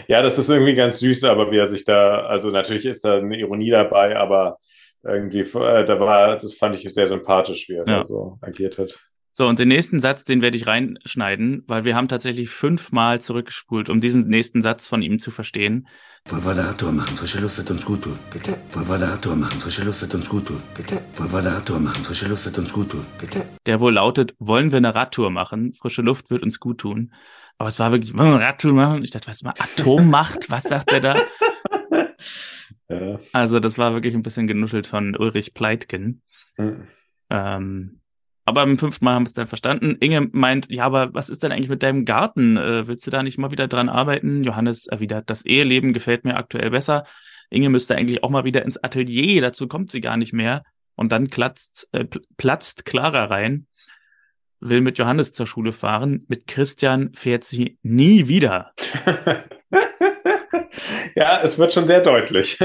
Ja, das ist irgendwie ganz süß, aber wie er sich da, also natürlich ist da eine Ironie dabei, aber irgendwie, äh, da war, das fand ich sehr sympathisch, wie er ja. da so agiert hat. So, und den nächsten Satz, den werde ich reinschneiden, weil wir haben tatsächlich fünfmal zurückgespult, um diesen nächsten Satz von ihm zu verstehen. Radtour machen? Frische Luft wird uns gut tun. Bitte. Radtour machen? Frische Luft wird uns gut tun. Bitte. Radtour machen? Frische Luft wird uns gut tun. Bitte. Der wohl lautet, wollen wir eine Radtour machen? Frische Luft wird uns gut tun. Aber es war wirklich, wollen wir eine Radtour machen? Ich dachte, was mal Atommacht? Was sagt der da? ja. Also, das war wirklich ein bisschen genuschelt von Ulrich Pleitgen. Mhm. Ähm, aber im fünften Mal haben wir es dann verstanden. Inge meint, ja, aber was ist denn eigentlich mit deinem Garten? Äh, willst du da nicht mal wieder dran arbeiten? Johannes erwidert, das Eheleben gefällt mir aktuell besser. Inge müsste eigentlich auch mal wieder ins Atelier, dazu kommt sie gar nicht mehr. Und dann platzt, äh, platzt Clara rein, will mit Johannes zur Schule fahren. Mit Christian fährt sie nie wieder. ja, es wird schon sehr deutlich.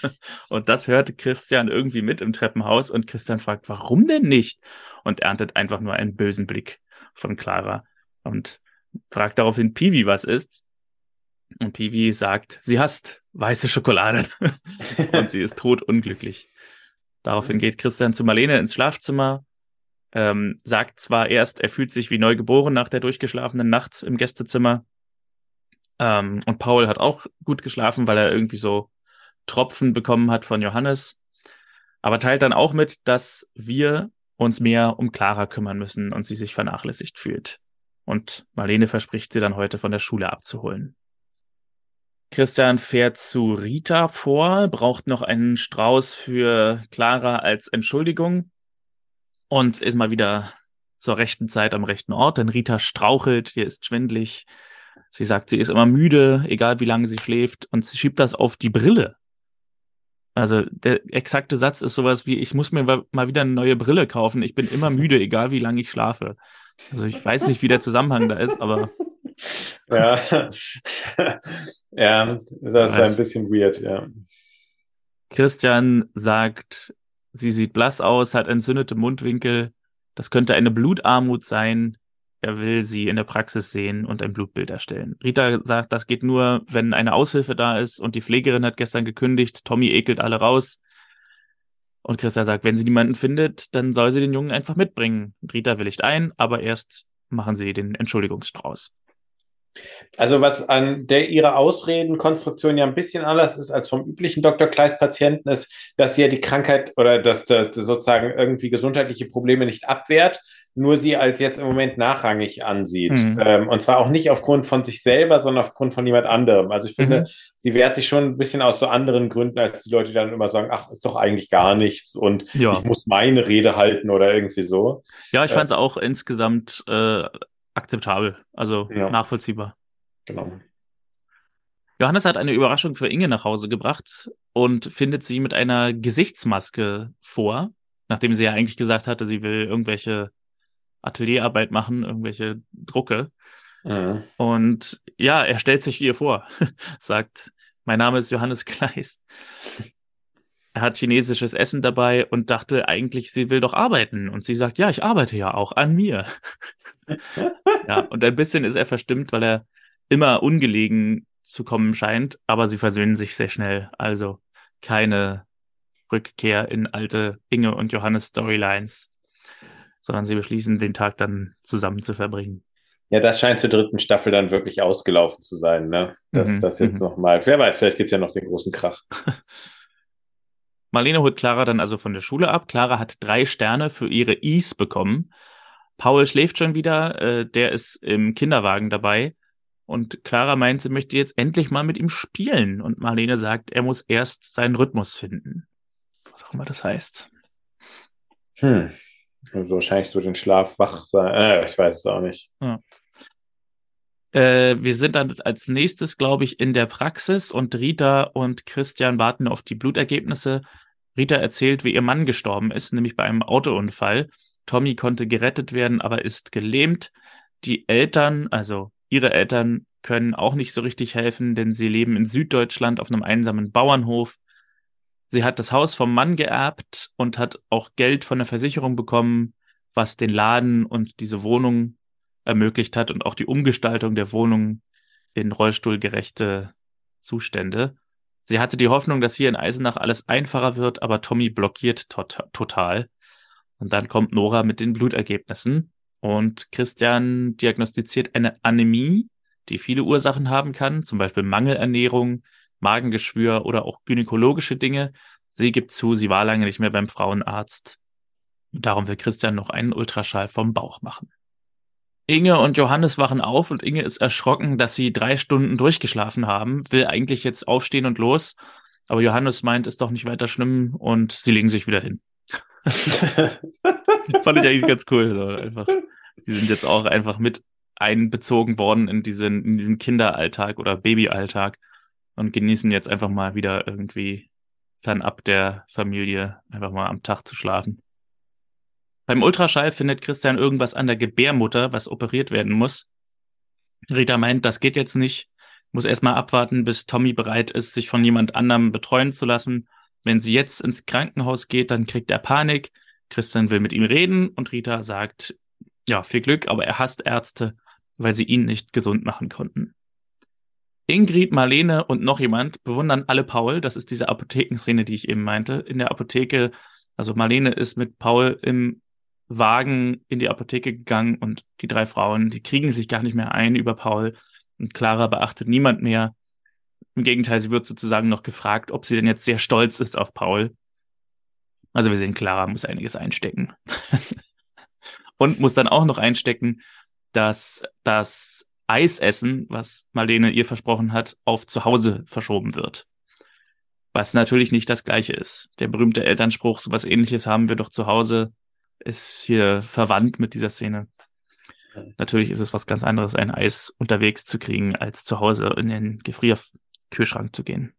und das hört Christian irgendwie mit im Treppenhaus und Christian fragt, warum denn nicht? Und erntet einfach nur einen bösen Blick von Clara und fragt daraufhin Piwi, was ist. Und Piwi sagt, sie hasst weiße Schokolade und sie ist totunglücklich. Daraufhin geht Christian zu Marlene ins Schlafzimmer, ähm, sagt zwar erst, er fühlt sich wie neugeboren nach der durchgeschlafenen Nacht im Gästezimmer. Ähm, und Paul hat auch gut geschlafen, weil er irgendwie so Tropfen bekommen hat von Johannes. Aber teilt dann auch mit, dass wir uns mehr um Clara kümmern müssen und sie sich vernachlässigt fühlt. Und Marlene verspricht sie dann heute von der Schule abzuholen. Christian fährt zu Rita vor, braucht noch einen Strauß für Clara als Entschuldigung und ist mal wieder zur rechten Zeit am rechten Ort, denn Rita strauchelt, ihr ist schwindlig. Sie sagt, sie ist immer müde, egal wie lange sie schläft, und sie schiebt das auf die Brille. Also der exakte Satz ist sowas wie, ich muss mir mal wieder eine neue Brille kaufen. Ich bin immer müde, egal wie lange ich schlafe. Also ich weiß nicht, wie der Zusammenhang da ist, aber. Ja, ja das ist ein bisschen weird, ja. Christian sagt, sie sieht blass aus, hat entzündete Mundwinkel. Das könnte eine Blutarmut sein. Er will sie in der Praxis sehen und ein Blutbild erstellen. Rita sagt, das geht nur, wenn eine Aushilfe da ist und die Pflegerin hat gestern gekündigt. Tommy ekelt alle raus. Und Christa sagt, wenn sie niemanden findet, dann soll sie den Jungen einfach mitbringen. Rita willigt ein, aber erst machen sie den Entschuldigungsstrauß. Also was an der ihrer Ausredenkonstruktion ja ein bisschen anders ist als vom üblichen Dr. Kleist Patienten ist, dass sie ja die Krankheit oder dass, dass sozusagen irgendwie gesundheitliche Probleme nicht abwehrt, nur sie als jetzt im Moment nachrangig ansieht. Mhm. Ähm, und zwar auch nicht aufgrund von sich selber, sondern aufgrund von jemand anderem. Also ich finde, mhm. sie wehrt sich schon ein bisschen aus so anderen Gründen, als die Leute dann immer sagen, ach, ist doch eigentlich gar nichts und ja. ich muss meine Rede halten oder irgendwie so. Ja, ich äh, fand es auch insgesamt äh, akzeptabel, also ja. nachvollziehbar. Genau. Johannes hat eine Überraschung für Inge nach Hause gebracht und findet sie mit einer Gesichtsmaske vor, nachdem sie ja eigentlich gesagt hatte, sie will irgendwelche Atelierarbeit machen, irgendwelche Drucke. Mhm. Und ja, er stellt sich ihr vor, sagt, mein Name ist Johannes Kleist. Er hat chinesisches Essen dabei und dachte eigentlich, sie will doch arbeiten. Und sie sagt, ja, ich arbeite ja auch an mir. ja, und ein bisschen ist er verstimmt, weil er immer ungelegen zu kommen scheint, aber sie versöhnen sich sehr schnell. Also keine Rückkehr in alte Inge und Johannes Storylines sondern sie beschließen, den Tag dann zusammen zu verbringen. Ja, das scheint zur dritten Staffel dann wirklich ausgelaufen zu sein, ne? Dass mhm. das jetzt mhm. nochmal, wer weiß, vielleicht gibt es ja noch den großen Krach. Marlene holt Clara dann also von der Schule ab. Clara hat drei Sterne für ihre Is bekommen. Paul schläft schon wieder, äh, der ist im Kinderwagen dabei. Und Clara meint, sie möchte jetzt endlich mal mit ihm spielen. Und Marlene sagt, er muss erst seinen Rhythmus finden. Was auch immer das heißt. Hm. Also wahrscheinlich so den Schlaf wach sein. Äh, ich weiß es auch nicht. Ja. Äh, wir sind dann als nächstes, glaube ich, in der Praxis und Rita und Christian warten auf die Blutergebnisse. Rita erzählt, wie ihr Mann gestorben ist, nämlich bei einem Autounfall. Tommy konnte gerettet werden, aber ist gelähmt. Die Eltern, also ihre Eltern, können auch nicht so richtig helfen, denn sie leben in Süddeutschland auf einem einsamen Bauernhof. Sie hat das Haus vom Mann geerbt und hat auch Geld von der Versicherung bekommen, was den Laden und diese Wohnung ermöglicht hat und auch die Umgestaltung der Wohnung in rollstuhlgerechte Zustände. Sie hatte die Hoffnung, dass hier in Eisenach alles einfacher wird, aber Tommy blockiert tot total. Und dann kommt Nora mit den Blutergebnissen und Christian diagnostiziert eine Anämie, die viele Ursachen haben kann, zum Beispiel Mangelernährung, Magengeschwür oder auch gynäkologische Dinge. Sie gibt zu, sie war lange nicht mehr beim Frauenarzt. Darum will Christian noch einen Ultraschall vom Bauch machen. Inge und Johannes wachen auf und Inge ist erschrocken, dass sie drei Stunden durchgeschlafen haben, will eigentlich jetzt aufstehen und los, aber Johannes meint, ist doch nicht weiter schlimm und sie legen sich wieder hin. Fand ich eigentlich ganz cool. So einfach. Sie sind jetzt auch einfach mit einbezogen worden in diesen, in diesen Kinderalltag oder Babyalltag und genießen jetzt einfach mal wieder irgendwie fernab der Familie einfach mal am Tag zu schlafen. Beim Ultraschall findet Christian irgendwas an der Gebärmutter, was operiert werden muss. Rita meint, das geht jetzt nicht, muss erstmal abwarten, bis Tommy bereit ist, sich von jemand anderem betreuen zu lassen. Wenn sie jetzt ins Krankenhaus geht, dann kriegt er Panik. Christian will mit ihm reden und Rita sagt, ja, viel Glück, aber er hasst Ärzte, weil sie ihn nicht gesund machen konnten. Ingrid, Marlene und noch jemand bewundern alle Paul. Das ist diese Apothekenszene, die ich eben meinte. In der Apotheke, also Marlene ist mit Paul im Wagen in die Apotheke gegangen und die drei Frauen, die kriegen sich gar nicht mehr ein über Paul. Und Clara beachtet niemand mehr. Im Gegenteil, sie wird sozusagen noch gefragt, ob sie denn jetzt sehr stolz ist auf Paul. Also wir sehen, Clara muss einiges einstecken. und muss dann auch noch einstecken, dass das Eisessen, was Marlene ihr versprochen hat, auf zu Hause verschoben wird. Was natürlich nicht das gleiche ist. Der berühmte Elternspruch, sowas ähnliches haben wir doch zu Hause, ist hier verwandt mit dieser Szene. Natürlich ist es was ganz anderes, ein Eis unterwegs zu kriegen, als zu Hause in den Gefrierkühlschrank zu gehen.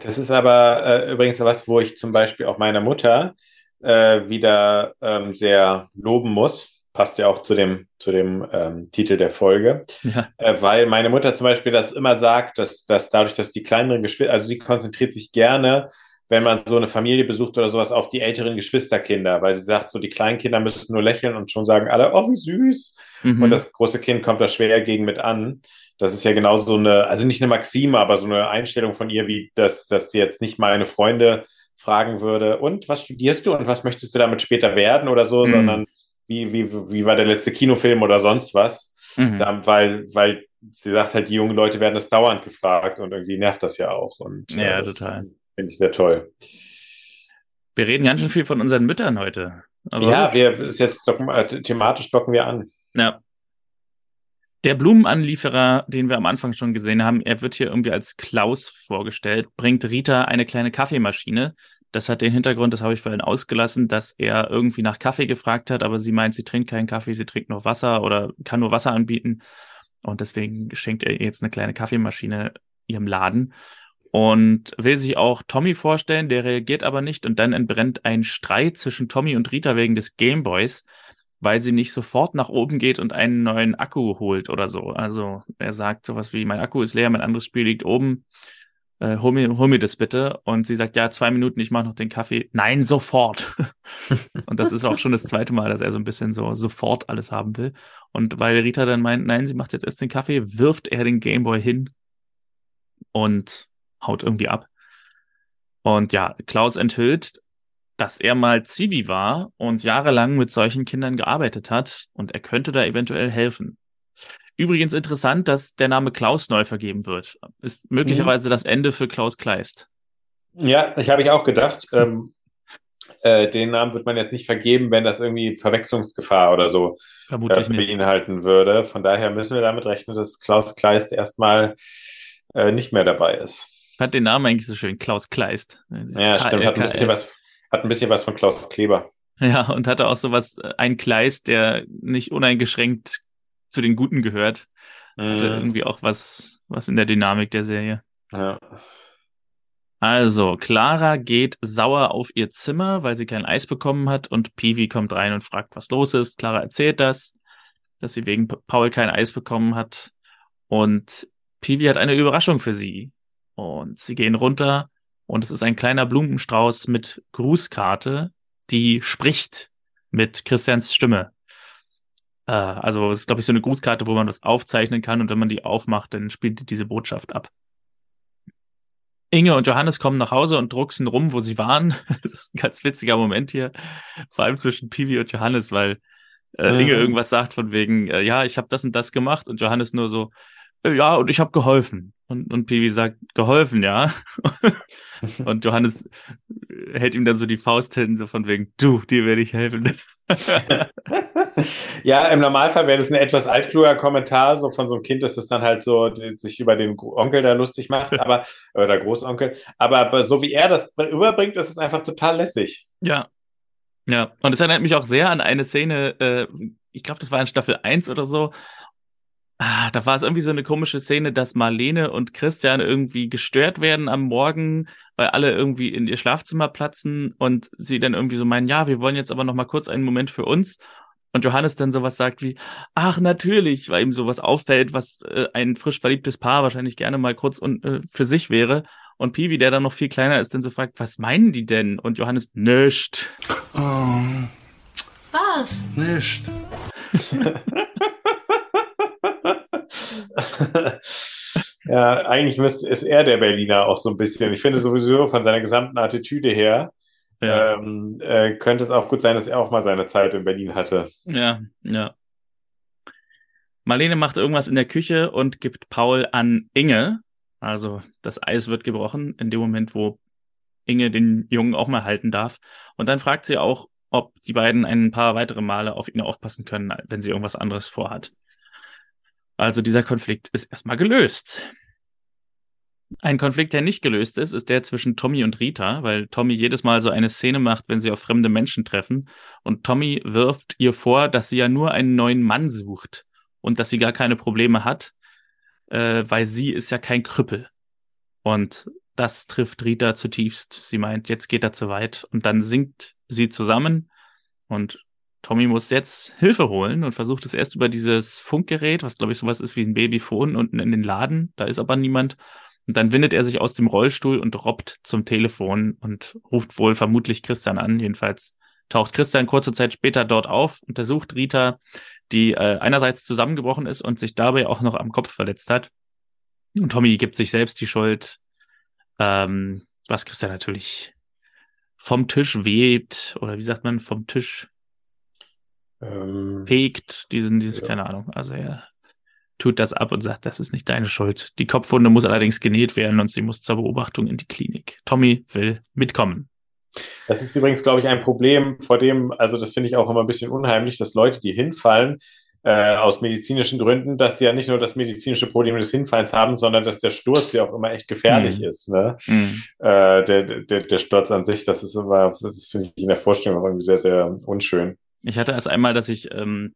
Das ist aber äh, übrigens was, wo ich zum Beispiel auch meiner Mutter äh, wieder ähm, sehr loben muss passt ja auch zu dem, zu dem ähm, Titel der Folge, ja. äh, weil meine Mutter zum Beispiel das immer sagt, dass, dass dadurch, dass die kleineren Geschwister, also sie konzentriert sich gerne, wenn man so eine Familie besucht oder sowas, auf die älteren Geschwisterkinder, weil sie sagt, so die kleinen Kinder müssen nur lächeln und schon sagen alle, oh, wie süß. Mhm. Und das große Kind kommt da schwer gegen mit an. Das ist ja genau so eine, also nicht eine Maxime, aber so eine Einstellung von ihr, wie dass, dass sie jetzt nicht meine Freunde fragen würde, und was studierst du und was möchtest du damit später werden oder so, mhm. sondern wie, wie, wie war der letzte Kinofilm oder sonst was. Mhm. Da, weil, weil sie sagt halt, die jungen Leute werden das dauernd gefragt und irgendwie nervt das ja auch. Und, ja, äh, total. Finde ich sehr toll. Wir reden ganz schön viel von unseren Müttern heute. Aber ja, wir ist jetzt äh, thematisch docken wir an. Ja. Der Blumenanlieferer, den wir am Anfang schon gesehen haben, er wird hier irgendwie als Klaus vorgestellt, bringt Rita eine kleine Kaffeemaschine, das hat den Hintergrund, das habe ich vorhin ausgelassen, dass er irgendwie nach Kaffee gefragt hat, aber sie meint, sie trinkt keinen Kaffee, sie trinkt nur Wasser oder kann nur Wasser anbieten. Und deswegen schenkt er jetzt eine kleine Kaffeemaschine ihrem Laden und will sich auch Tommy vorstellen, der reagiert aber nicht und dann entbrennt ein Streit zwischen Tommy und Rita wegen des Gameboys, weil sie nicht sofort nach oben geht und einen neuen Akku holt oder so. Also er sagt sowas wie, mein Akku ist leer, mein anderes Spiel liegt oben äh, hol, mir, hol mir das bitte. Und sie sagt, ja, zwei Minuten, ich mache noch den Kaffee. Nein, sofort. und das ist auch schon das zweite Mal, dass er so ein bisschen so sofort alles haben will. Und weil Rita dann meint, nein, sie macht jetzt erst den Kaffee, wirft er den Gameboy hin und haut irgendwie ab. Und ja, Klaus enthüllt, dass er mal Zivi war und jahrelang mit solchen Kindern gearbeitet hat und er könnte da eventuell helfen. Übrigens interessant, dass der Name Klaus neu vergeben wird. Ist möglicherweise mhm. das Ende für Klaus Kleist. Ja, ich habe ich auch gedacht. Ähm, äh, den Namen wird man jetzt nicht vergeben, wenn das irgendwie Verwechslungsgefahr oder so Vermutlich äh, beinhalten würde. Von daher müssen wir damit rechnen, dass Klaus Kleist erstmal äh, nicht mehr dabei ist. Fand den Namen eigentlich so schön, Klaus Kleist. Ja, stimmt. Hat ein, bisschen was, hat ein bisschen was von Klaus Kleber. Ja, und hatte auch sowas, äh, ein Kleist, der nicht uneingeschränkt zu den Guten gehört. Mhm. Hatte irgendwie auch was, was in der Dynamik der Serie. Ja. Also, Clara geht sauer auf ihr Zimmer, weil sie kein Eis bekommen hat und Peewee kommt rein und fragt, was los ist. Clara erzählt das, dass sie wegen Paul kein Eis bekommen hat und Peewee hat eine Überraschung für sie. Und sie gehen runter und es ist ein kleiner Blumenstrauß mit Grußkarte, die spricht mit Christians Stimme. Äh, also es ist, glaube ich, so eine Grußkarte, wo man das aufzeichnen kann und wenn man die aufmacht, dann spielt diese Botschaft ab. Inge und Johannes kommen nach Hause und drucksen rum, wo sie waren. Das ist ein ganz witziger Moment hier, vor allem zwischen Pivi und Johannes, weil äh, Inge mhm. irgendwas sagt von wegen, äh, ja, ich habe das und das gemacht und Johannes nur so, äh, ja, und ich habe geholfen. Und, und Pivi sagt, geholfen, ja. und Johannes hält ihm dann so die Faust hin, so von wegen, du, dir werde ich helfen. ja, im Normalfall wäre das ein etwas altkluger Kommentar, so von so einem Kind, dass das dann halt so sich über den Onkel da lustig macht, aber, oder Großonkel. Aber so wie er das überbringt, ist es einfach total lässig. Ja. Ja, und es erinnert mich auch sehr an eine Szene, äh, ich glaube, das war in Staffel 1 oder so, Ah, da war es irgendwie so eine komische Szene, dass Marlene und Christian irgendwie gestört werden am Morgen, weil alle irgendwie in ihr Schlafzimmer platzen und sie dann irgendwie so meinen, ja, wir wollen jetzt aber noch mal kurz einen Moment für uns. Und Johannes dann sowas sagt wie, ach natürlich, weil ihm sowas auffällt, was äh, ein frisch verliebtes Paar wahrscheinlich gerne mal kurz und, äh, für sich wäre. Und Piwi, der dann noch viel kleiner ist, dann so fragt, was meinen die denn? Und Johannes, nischt. Oh. Was? Nischt. ja, eigentlich müsste, ist er der Berliner auch so ein bisschen. Ich finde sowieso von seiner gesamten Attitüde her, ja. ähm, äh, könnte es auch gut sein, dass er auch mal seine Zeit in Berlin hatte. Ja, ja. Marlene macht irgendwas in der Küche und gibt Paul an Inge. Also das Eis wird gebrochen in dem Moment, wo Inge den Jungen auch mal halten darf. Und dann fragt sie auch, ob die beiden ein paar weitere Male auf ihn aufpassen können, wenn sie irgendwas anderes vorhat. Also dieser Konflikt ist erstmal gelöst. Ein Konflikt, der nicht gelöst ist, ist der zwischen Tommy und Rita, weil Tommy jedes Mal so eine Szene macht, wenn sie auf fremde Menschen treffen. Und Tommy wirft ihr vor, dass sie ja nur einen neuen Mann sucht und dass sie gar keine Probleme hat, äh, weil sie ist ja kein Krüppel. Und das trifft Rita zutiefst. Sie meint, jetzt geht er zu weit. Und dann sinkt sie zusammen und Tommy muss jetzt Hilfe holen und versucht es erst über dieses Funkgerät, was glaube ich sowas ist wie ein Babyphone, unten in den Laden. Da ist aber niemand. Und dann windet er sich aus dem Rollstuhl und robbt zum Telefon und ruft wohl vermutlich Christian an. Jedenfalls taucht Christian kurze Zeit später dort auf, untersucht Rita, die äh, einerseits zusammengebrochen ist und sich dabei auch noch am Kopf verletzt hat. Und Tommy gibt sich selbst die Schuld, ähm, was Christian natürlich vom Tisch webt oder wie sagt man, vom Tisch ähm, fegt, diesen, dieses, ja. keine Ahnung. Also er tut das ab und sagt, das ist nicht deine Schuld. Die Kopfwunde muss allerdings genäht werden und sie muss zur Beobachtung in die Klinik. Tommy will mitkommen. Das ist übrigens, glaube ich, ein Problem, vor dem, also das finde ich auch immer ein bisschen unheimlich, dass Leute, die hinfallen, äh, aus medizinischen Gründen, dass die ja nicht nur das medizinische Problem des Hinfalls haben, sondern dass der Sturz ja auch immer echt gefährlich mhm. ist. Ne? Mhm. Äh, der, der, der Sturz an sich, das ist immer, das finde ich in der Vorstellung auch irgendwie sehr, sehr unschön. Ich hatte erst einmal, dass ich, ähm,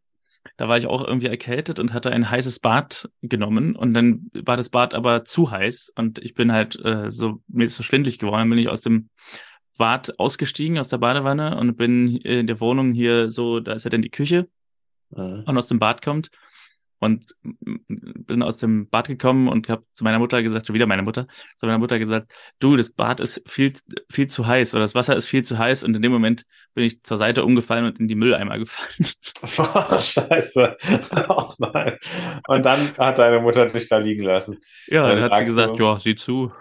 da war ich auch irgendwie erkältet und hatte ein heißes Bad genommen und dann war das Bad aber zu heiß und ich bin halt äh, so, mir ist so schwindlig geworden, dann bin ich aus dem Bad ausgestiegen, aus der Badewanne und bin in der Wohnung hier so, da ist ja dann die Küche mhm. und aus dem Bad kommt und bin aus dem Bad gekommen und habe zu meiner Mutter gesagt, schon wieder meine Mutter, zu meiner Mutter gesagt, du, das Bad ist viel, viel zu heiß oder das Wasser ist viel zu heiß und in dem Moment bin ich zur Seite umgefallen und in die Mülleimer gefallen. Oh, scheiße. Oh nein. Und dann hat deine Mutter dich da liegen lassen. Ja, dann, dann hat sie gesagt, ja, sieh zu.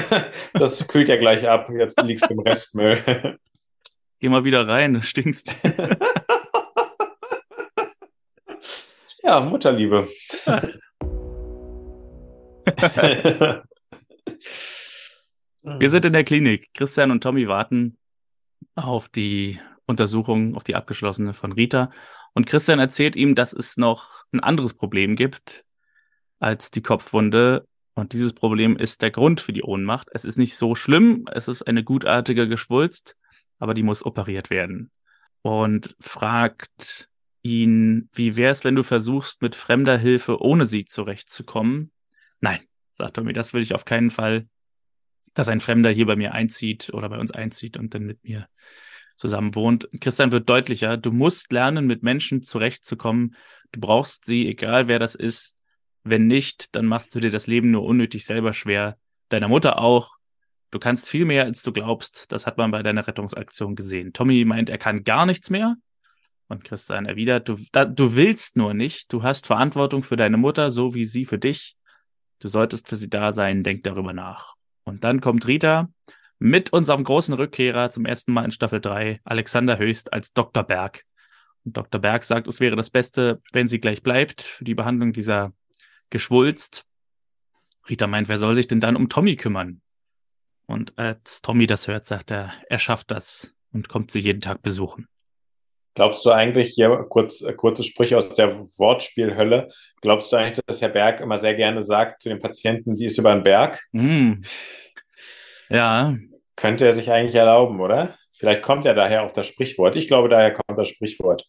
das kühlt ja gleich ab, jetzt liegst du im Restmüll. Geh mal wieder rein, stinkst. Ja, Mutterliebe. Wir sind in der Klinik. Christian und Tommy warten auf die Untersuchung, auf die abgeschlossene von Rita. Und Christian erzählt ihm, dass es noch ein anderes Problem gibt als die Kopfwunde. Und dieses Problem ist der Grund für die Ohnmacht. Es ist nicht so schlimm, es ist eine gutartige Geschwulst, aber die muss operiert werden. Und fragt ihn, wie wäre es, wenn du versuchst, mit fremder Hilfe ohne sie zurechtzukommen? Nein, sagt mir, das will ich auf keinen Fall, dass ein Fremder hier bei mir einzieht oder bei uns einzieht und dann mit mir zusammen wohnt. Christian wird deutlicher, du musst lernen, mit Menschen zurechtzukommen. Du brauchst sie, egal wer das ist. Wenn nicht, dann machst du dir das Leben nur unnötig selber schwer. Deiner Mutter auch. Du kannst viel mehr, als du glaubst. Das hat man bei deiner Rettungsaktion gesehen. Tommy meint, er kann gar nichts mehr. Und Christian erwidert, du, da, du willst nur nicht, du hast Verantwortung für deine Mutter, so wie sie für dich. Du solltest für sie da sein, denk darüber nach. Und dann kommt Rita mit unserem großen Rückkehrer zum ersten Mal in Staffel 3, Alexander Höchst als Dr. Berg. Und Dr. Berg sagt, es wäre das Beste, wenn sie gleich bleibt für die Behandlung dieser Geschwulst. Rita meint, wer soll sich denn dann um Tommy kümmern? Und als Tommy das hört, sagt er, er schafft das und kommt sie jeden Tag besuchen. Glaubst du eigentlich, hier kurz, äh, kurze Sprüche aus der Wortspielhölle, glaubst du eigentlich, dass Herr Berg immer sehr gerne sagt zu den Patienten, sie ist über den Berg? Mm. Ja. Könnte er sich eigentlich erlauben, oder? Vielleicht kommt ja daher auch das Sprichwort. Ich glaube, daher kommt das Sprichwort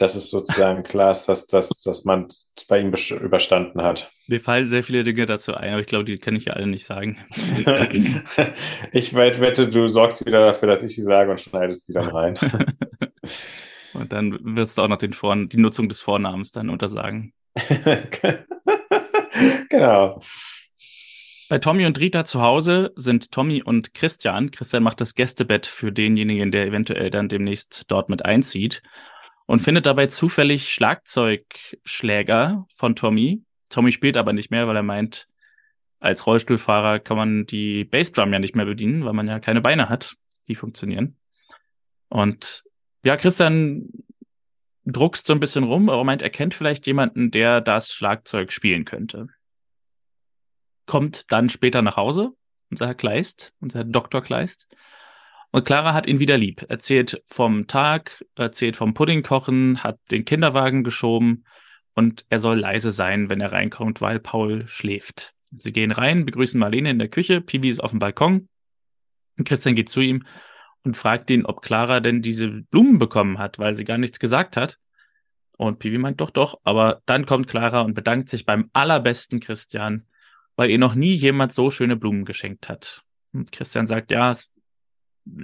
dass es sozusagen klar ist, dass, dass, dass man es bei ihm überstanden hat. Mir fallen sehr viele Dinge dazu ein, aber ich glaube, die kann ich ja alle nicht sagen. ich wette, du sorgst wieder dafür, dass ich sie sage und schneidest die dann rein. und dann wirst du auch noch den Vor die Nutzung des Vornamens dann untersagen. genau. Bei Tommy und Rita zu Hause sind Tommy und Christian. Christian macht das Gästebett für denjenigen, der eventuell dann demnächst dort mit einzieht und findet dabei zufällig Schlagzeugschläger von Tommy. Tommy spielt aber nicht mehr, weil er meint, als Rollstuhlfahrer kann man die Bassdrum ja nicht mehr bedienen, weil man ja keine Beine hat, die funktionieren. Und ja, Christian druckst so ein bisschen rum, aber meint, er kennt vielleicht jemanden, der das Schlagzeug spielen könnte. Kommt dann später nach Hause, unser Herr Kleist, unser Herr Dr. Kleist, und Clara hat ihn wieder lieb. Erzählt vom Tag, erzählt vom Puddingkochen, hat den Kinderwagen geschoben und er soll leise sein, wenn er reinkommt, weil Paul schläft. Sie gehen rein, begrüßen Marlene in der Küche, Pibi ist auf dem Balkon. Und Christian geht zu ihm und fragt ihn, ob Clara denn diese Blumen bekommen hat, weil sie gar nichts gesagt hat. Und Pibi meint doch, doch. Aber dann kommt Clara und bedankt sich beim allerbesten Christian, weil ihr noch nie jemand so schöne Blumen geschenkt hat. Und Christian sagt, ja, es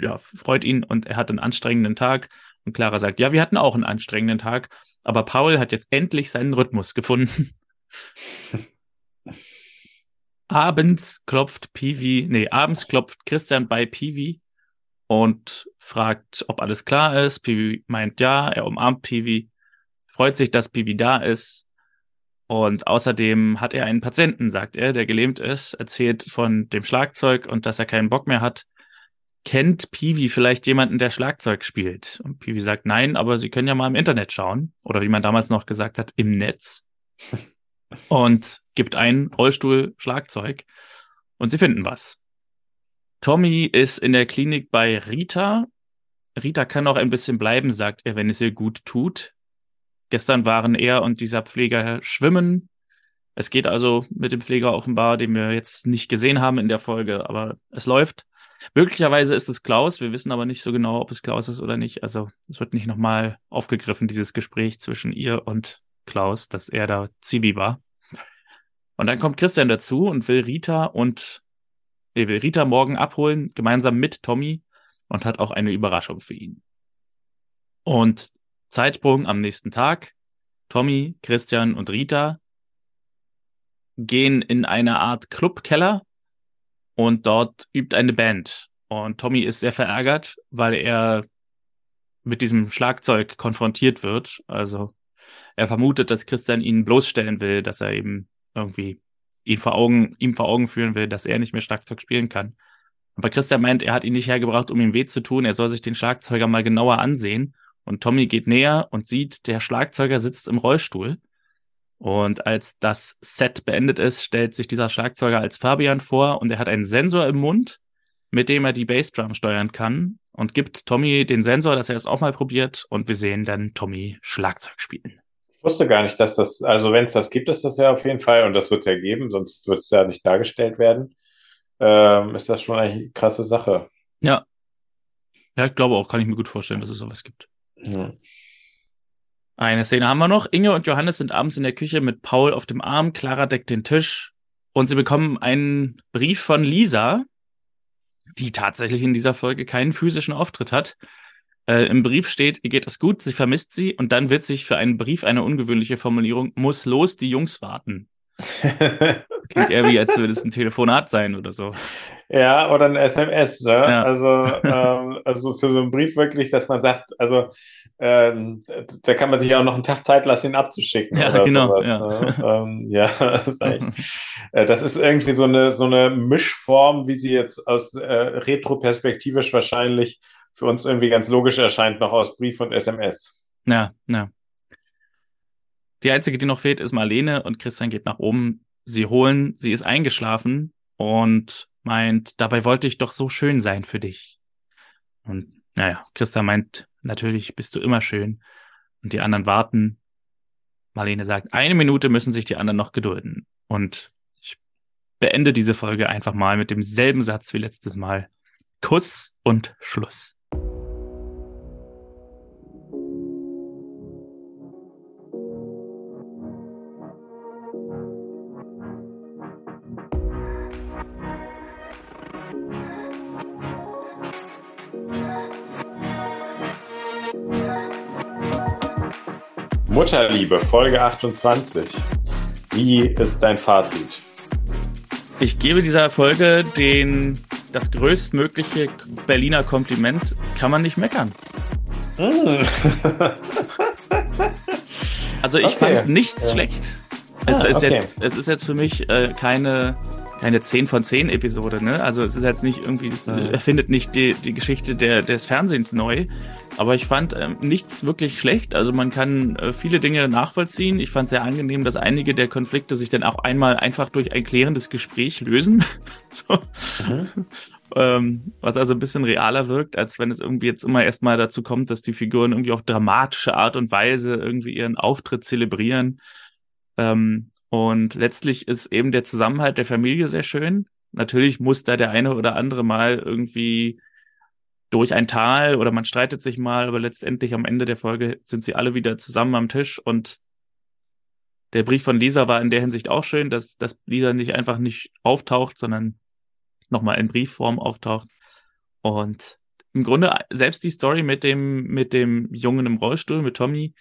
ja, freut ihn und er hat einen anstrengenden Tag. Und Clara sagt, ja, wir hatten auch einen anstrengenden Tag, aber Paul hat jetzt endlich seinen Rhythmus gefunden. abends klopft Piwi, nee, abends klopft Christian bei Piwi und fragt, ob alles klar ist. Piwi meint ja, er umarmt Piwi, freut sich, dass Piwi da ist. Und außerdem hat er einen Patienten, sagt er, der gelähmt ist, erzählt von dem Schlagzeug und dass er keinen Bock mehr hat kennt Piwi vielleicht jemanden, der Schlagzeug spielt? Und Piwi sagt, nein, aber Sie können ja mal im Internet schauen. Oder wie man damals noch gesagt hat, im Netz. und gibt ein Rollstuhl Schlagzeug. Und sie finden was. Tommy ist in der Klinik bei Rita. Rita kann auch ein bisschen bleiben, sagt er, wenn es ihr gut tut. Gestern waren er und dieser Pfleger schwimmen. Es geht also mit dem Pfleger offenbar, den wir jetzt nicht gesehen haben in der Folge, aber es läuft. Möglicherweise ist es Klaus, wir wissen aber nicht so genau, ob es Klaus ist oder nicht. Also es wird nicht nochmal aufgegriffen, dieses Gespräch zwischen ihr und Klaus, dass er da Zibi war. Und dann kommt Christian dazu und will Rita und er will Rita morgen abholen, gemeinsam mit Tommy und hat auch eine Überraschung für ihn. Und Zeitsprung am nächsten Tag. Tommy, Christian und Rita gehen in eine Art Clubkeller und dort übt eine Band. Und Tommy ist sehr verärgert, weil er mit diesem Schlagzeug konfrontiert wird. Also er vermutet, dass Christian ihn bloßstellen will, dass er eben irgendwie ihn vor Augen, ihm vor Augen führen will, dass er nicht mehr Schlagzeug spielen kann. Aber Christian meint, er hat ihn nicht hergebracht, um ihm weh zu tun. Er soll sich den Schlagzeuger mal genauer ansehen. Und Tommy geht näher und sieht, der Schlagzeuger sitzt im Rollstuhl. Und als das Set beendet ist, stellt sich dieser Schlagzeuger als Fabian vor und er hat einen Sensor im Mund, mit dem er die Bassdrum steuern kann und gibt Tommy den Sensor, dass er es auch mal probiert und wir sehen dann Tommy Schlagzeug spielen. Ich wusste gar nicht, dass das, also wenn es das gibt, ist das ja auf jeden Fall und das wird es ja geben, sonst wird es ja nicht dargestellt werden. Ähm, ist das schon eigentlich eine krasse Sache. Ja. Ja, ich glaube auch, kann ich mir gut vorstellen, dass es sowas gibt. Ja. Eine Szene haben wir noch. Inge und Johannes sind abends in der Küche mit Paul auf dem Arm. Clara deckt den Tisch und sie bekommen einen Brief von Lisa, die tatsächlich in dieser Folge keinen physischen Auftritt hat. Äh, Im Brief steht, ihr geht es gut, sie vermisst sie und dann wird sich für einen Brief eine ungewöhnliche Formulierung, muss los, die Jungs warten. Klingt eher wie, als würde es ein Telefonat sein oder so. Ja, oder ein SMS. Ne? Ja. Also, ähm, also für so einen Brief wirklich, dass man sagt, also ähm, da kann man sich auch noch einen Tag Zeit lassen, ihn abzuschicken. Ja, genau. Sowas, ja. Ne? ähm, ja, das ist, äh, das ist irgendwie so eine, so eine Mischform, wie sie jetzt aus äh, retroperspektivisch wahrscheinlich für uns irgendwie ganz logisch erscheint, noch aus Brief und SMS. Ja, ja. Die einzige, die noch fehlt, ist Marlene und Christian geht nach oben. Sie holen, sie ist eingeschlafen und meint, dabei wollte ich doch so schön sein für dich. Und naja, Christian meint, natürlich bist du immer schön. Und die anderen warten. Marlene sagt, eine Minute müssen sich die anderen noch gedulden. Und ich beende diese Folge einfach mal mit demselben Satz wie letztes Mal. Kuss und Schluss. Mutterliebe, Folge 28. Wie ist dein Fazit? Ich gebe dieser Folge den, das größtmögliche Berliner Kompliment. Kann man nicht meckern. Mm. also ich okay. fand nichts ja. schlecht. Es, ah, ist okay. jetzt, es ist jetzt für mich äh, keine keine 10 von 10 Episode, ne? Also es ist jetzt nicht irgendwie, es erfindet nicht die, die Geschichte der, des Fernsehens neu. Aber ich fand ähm, nichts wirklich schlecht. Also man kann äh, viele Dinge nachvollziehen. Ich fand sehr angenehm, dass einige der Konflikte sich dann auch einmal einfach durch ein klärendes Gespräch lösen. so. Mhm. ähm, was also ein bisschen realer wirkt, als wenn es irgendwie jetzt immer erstmal dazu kommt, dass die Figuren irgendwie auf dramatische Art und Weise irgendwie ihren Auftritt zelebrieren. Ähm, und letztlich ist eben der Zusammenhalt der Familie sehr schön. Natürlich muss da der eine oder andere mal irgendwie durch ein Tal oder man streitet sich mal, aber letztendlich am Ende der Folge sind sie alle wieder zusammen am Tisch und der Brief von Lisa war in der Hinsicht auch schön, dass, dass Lisa nicht einfach nicht auftaucht, sondern nochmal in Briefform auftaucht. Und im Grunde selbst die Story mit dem, mit dem Jungen im Rollstuhl, mit Tommy,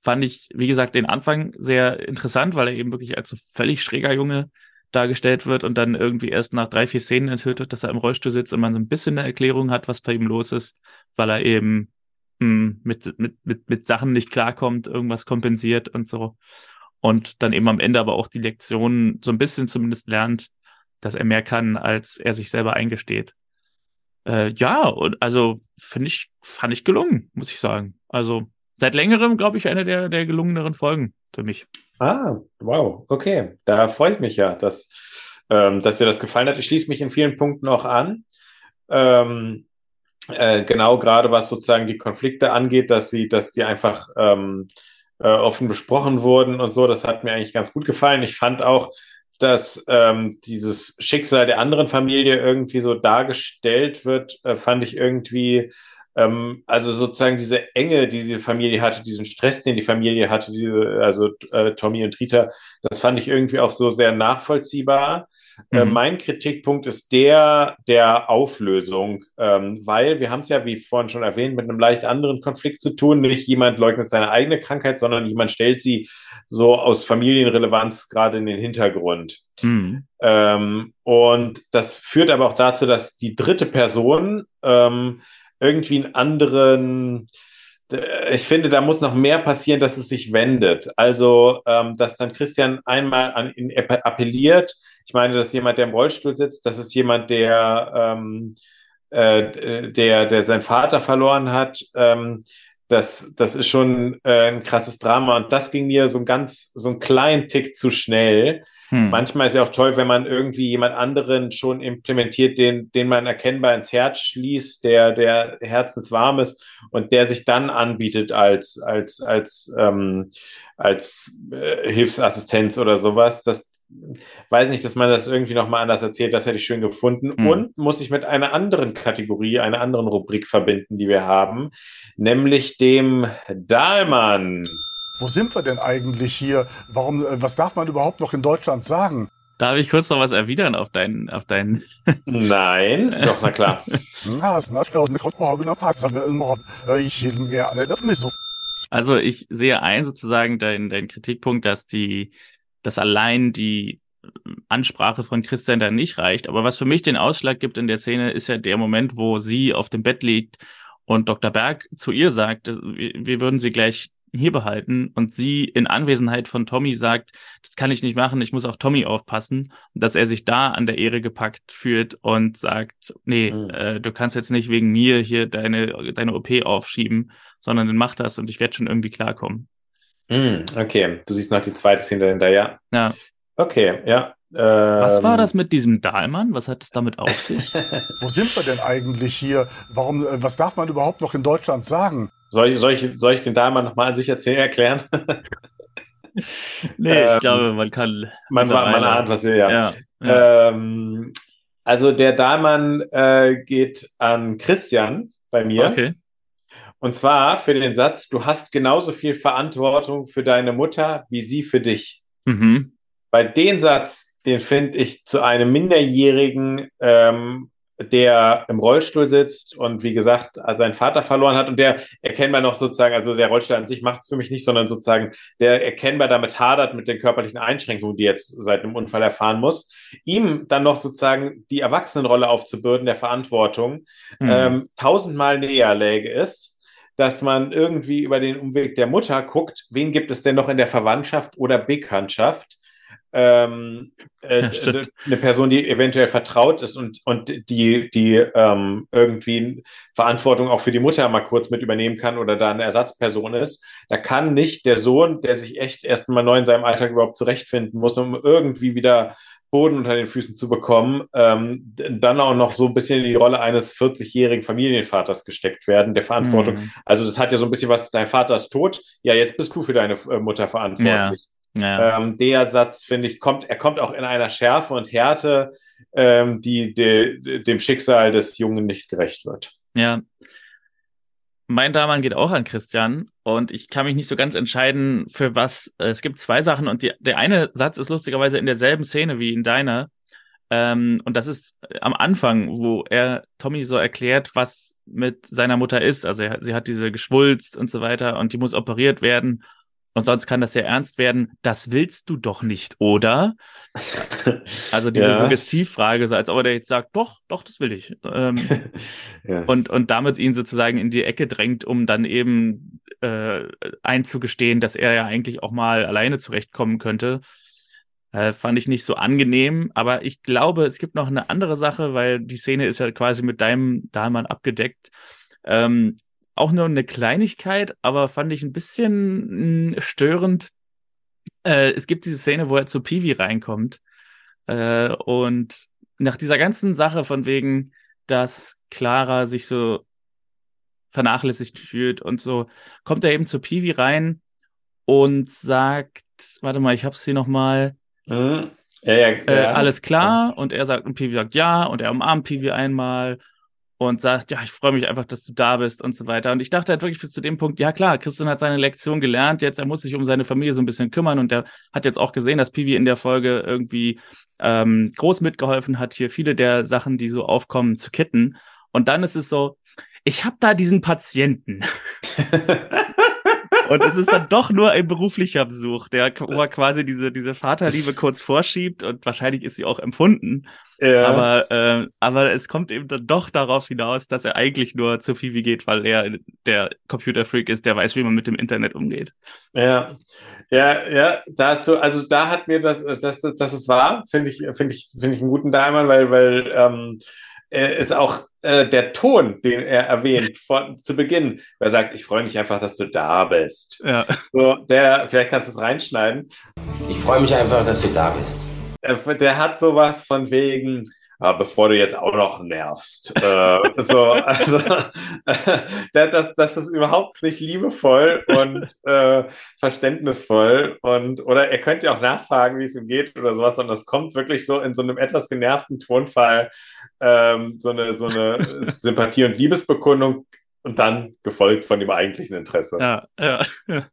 fand ich, wie gesagt, den Anfang sehr interessant, weil er eben wirklich als so völlig schräger Junge dargestellt wird und dann irgendwie erst nach drei, vier Szenen enthüllt wird, dass er im Rollstuhl sitzt und man so ein bisschen eine Erklärung hat, was bei ihm los ist, weil er eben mh, hm, mit, mit, mit, mit Sachen nicht klarkommt, irgendwas kompensiert und so. Und dann eben am Ende aber auch die Lektion so ein bisschen zumindest lernt, dass er mehr kann, als er sich selber eingesteht. Äh, ja, und also finde ich, fand ich gelungen, muss ich sagen. Also seit längerem, glaube ich, eine der, der gelungeneren Folgen für mich. Ah, wow, okay. Da freue ich mich ja, dass, ähm, dass dir das gefallen hat. Ich schließe mich in vielen Punkten auch an. Ähm, äh, genau gerade was sozusagen die Konflikte angeht, dass sie, dass die einfach ähm, äh, offen besprochen wurden und so. Das hat mir eigentlich ganz gut gefallen. Ich fand auch, dass ähm, dieses Schicksal der anderen Familie irgendwie so dargestellt wird, äh, fand ich irgendwie, ähm, also sozusagen diese Enge, die diese Familie hatte, diesen Stress, den die Familie hatte, diese, also äh, Tommy und Rita, das fand ich irgendwie auch so sehr nachvollziehbar. Äh, mhm. Äh, mein Kritikpunkt ist der der Auflösung, ähm, weil wir haben es ja, wie vorhin schon erwähnt, mit einem leicht anderen Konflikt zu tun. Nicht jemand leugnet seine eigene Krankheit, sondern jemand stellt sie so aus Familienrelevanz gerade in den Hintergrund. Mhm. Ähm, und das führt aber auch dazu, dass die dritte Person ähm, irgendwie einen anderen ich finde, da muss noch mehr passieren, dass es sich wendet. Also, ähm, dass dann Christian einmal an ihn appelliert, ich meine, das ist jemand, der im Rollstuhl sitzt, das ist jemand, der, ähm, äh, der, der seinen Vater verloren hat. Ähm, das, das ist schon äh, ein krasses Drama. Und das ging mir so ein ganz, so ein kleinen Tick zu schnell. Hm. Manchmal ist ja auch toll, wenn man irgendwie jemand anderen schon implementiert, den, den man erkennbar ins Herz schließt, der, der herzenswarm ist und der sich dann anbietet als, als, als, ähm, als äh, Hilfsassistenz oder sowas. Das, weiß nicht, dass man das irgendwie nochmal anders erzählt, das hätte ich schön gefunden. Mhm. Und muss ich mit einer anderen Kategorie, einer anderen Rubrik verbinden, die wir haben, nämlich dem Dahlmann. Wo sind wir denn eigentlich hier? Warum, äh, was darf man überhaupt noch in Deutschland sagen? Darf ich kurz noch was erwidern auf deinen, auf deinen? Nein, doch, na klar. Also ich sehe ein sozusagen deinen dein Kritikpunkt, dass die, dass allein die Ansprache von Christian da nicht reicht. Aber was für mich den Ausschlag gibt in der Szene, ist ja der Moment, wo sie auf dem Bett liegt und Dr. Berg zu ihr sagt, wir würden sie gleich hier behalten und sie in Anwesenheit von Tommy sagt, das kann ich nicht machen, ich muss auf Tommy aufpassen, dass er sich da an der Ehre gepackt fühlt und sagt, nee, mhm. äh, du kannst jetzt nicht wegen mir hier deine, deine OP aufschieben, sondern dann mach das und ich werde schon irgendwie klarkommen. Mhm, okay, du siehst noch die zweite Szene dahinter, ja. Ja. Okay, ja. Was war ähm, das mit diesem Dahlmann? Was hat es damit auf sich? Wo sind wir denn eigentlich hier? Warum, äh, was darf man überhaupt noch in Deutschland sagen? Soll ich, soll ich, soll ich den Dahlmann nochmal an sich erzählen, erklären? nee, ähm, ich glaube, man kann. Man, man ahnt, was wir, ja. ja, ja. Ähm, also der Dahlmann äh, geht an Christian bei mir. Okay. Und zwar für den Satz, du hast genauso viel Verantwortung für deine Mutter wie sie für dich. Mhm. Bei den Satz den finde ich zu einem Minderjährigen, ähm, der im Rollstuhl sitzt und wie gesagt seinen Vater verloren hat und der erkennbar noch sozusagen, also der Rollstuhl an sich macht es für mich nicht, sondern sozusagen der erkennbar damit hadert mit den körperlichen Einschränkungen, die er jetzt seit einem Unfall erfahren muss, ihm dann noch sozusagen die Erwachsenenrolle aufzubürden, der Verantwortung, mhm. ähm, tausendmal näher läge ist dass man irgendwie über den Umweg der Mutter guckt, wen gibt es denn noch in der Verwandtschaft oder Bekanntschaft, ähm, äh, ja, eine Person, die eventuell vertraut ist und, und die, die ähm, irgendwie Verantwortung auch für die Mutter mal kurz mit übernehmen kann oder da eine Ersatzperson ist, da kann nicht der Sohn, der sich echt erst mal neu in seinem Alltag überhaupt zurechtfinden muss, um irgendwie wieder Boden unter den Füßen zu bekommen, ähm, dann auch noch so ein bisschen in die Rolle eines 40-jährigen Familienvaters gesteckt werden, der Verantwortung. Mhm. Also das hat ja so ein bisschen was, dein Vater ist tot, ja, jetzt bist du für deine äh, Mutter verantwortlich. Ja. Ja. Ähm, der Satz, finde ich, kommt, er kommt auch in einer Schärfe und Härte, ähm, die de, dem Schicksal des Jungen nicht gerecht wird. Ja. Mein Daman geht auch an Christian und ich kann mich nicht so ganz entscheiden, für was. Es gibt zwei Sachen und die, der eine Satz ist lustigerweise in derselben Szene wie in deiner. Ähm, und das ist am Anfang, wo er Tommy so erklärt, was mit seiner Mutter ist. Also er, sie hat diese Geschwulst und so weiter und die muss operiert werden. Und sonst kann das sehr ernst werden. Das willst du doch nicht, oder? Also diese ja. Suggestivfrage, so als ob er jetzt sagt, doch, doch, das will ich. Ähm, ja. und, und damit ihn sozusagen in die Ecke drängt, um dann eben äh, einzugestehen, dass er ja eigentlich auch mal alleine zurechtkommen könnte. Äh, fand ich nicht so angenehm, aber ich glaube, es gibt noch eine andere Sache, weil die Szene ist ja quasi mit deinem Dahlmann abgedeckt. Ähm, auch nur eine Kleinigkeit, aber fand ich ein bisschen mh, hm, störend. Äh, es gibt diese Szene, wo er zu Piwi reinkommt äh, und nach dieser ganzen Sache von wegen, dass Clara sich so vernachlässigt fühlt und so, kommt er eben zu Piwi rein und sagt, warte mal, ich hab's hier nochmal. Mhm. Ja, ja, ja. Äh, alles klar? Und er sagt, und Piwi sagt ja, und er umarmt Piwi einmal und sagt, ja, ich freue mich einfach, dass du da bist und so weiter. Und ich dachte halt wirklich bis zu dem Punkt, ja klar, Christian hat seine Lektion gelernt, jetzt er muss sich um seine Familie so ein bisschen kümmern und der hat jetzt auch gesehen, dass Pivi in der Folge irgendwie ähm, groß mitgeholfen hat, hier viele der Sachen, die so aufkommen, zu kitten. Und dann ist es so, ich habe da diesen Patienten. Und es ist dann doch nur ein beruflicher Besuch, der wo er quasi diese, diese Vaterliebe kurz vorschiebt und wahrscheinlich ist sie auch empfunden. Ja. Aber, äh, aber es kommt eben dann doch darauf hinaus, dass er eigentlich nur zu Fivi geht, weil er der Computerfreak ist, der weiß, wie man mit dem Internet umgeht. Ja, ja, ja, da hast du, also da hat mir das, das, das, das ist wahr, finde ich, finde ich, finde ich einen guten Diamond, weil, weil ähm, äh, ist auch äh, der Ton, den er erwähnt von, zu Beginn. Er sagt, ich freue mich einfach, dass du da bist. Ja. So, der, vielleicht kannst du es reinschneiden. Ich freue mich einfach, dass du da bist. Äh, der hat sowas von wegen, bevor du jetzt auch noch nervst. äh, so, also, das, das ist überhaupt nicht liebevoll und äh, verständnisvoll. Und, oder er könnte ja auch nachfragen, wie es ihm geht oder sowas. Und das kommt wirklich so in so einem etwas genervten Tonfall, ähm, so eine, so eine Sympathie- und Liebesbekundung und dann gefolgt von dem eigentlichen Interesse. Ja, ja.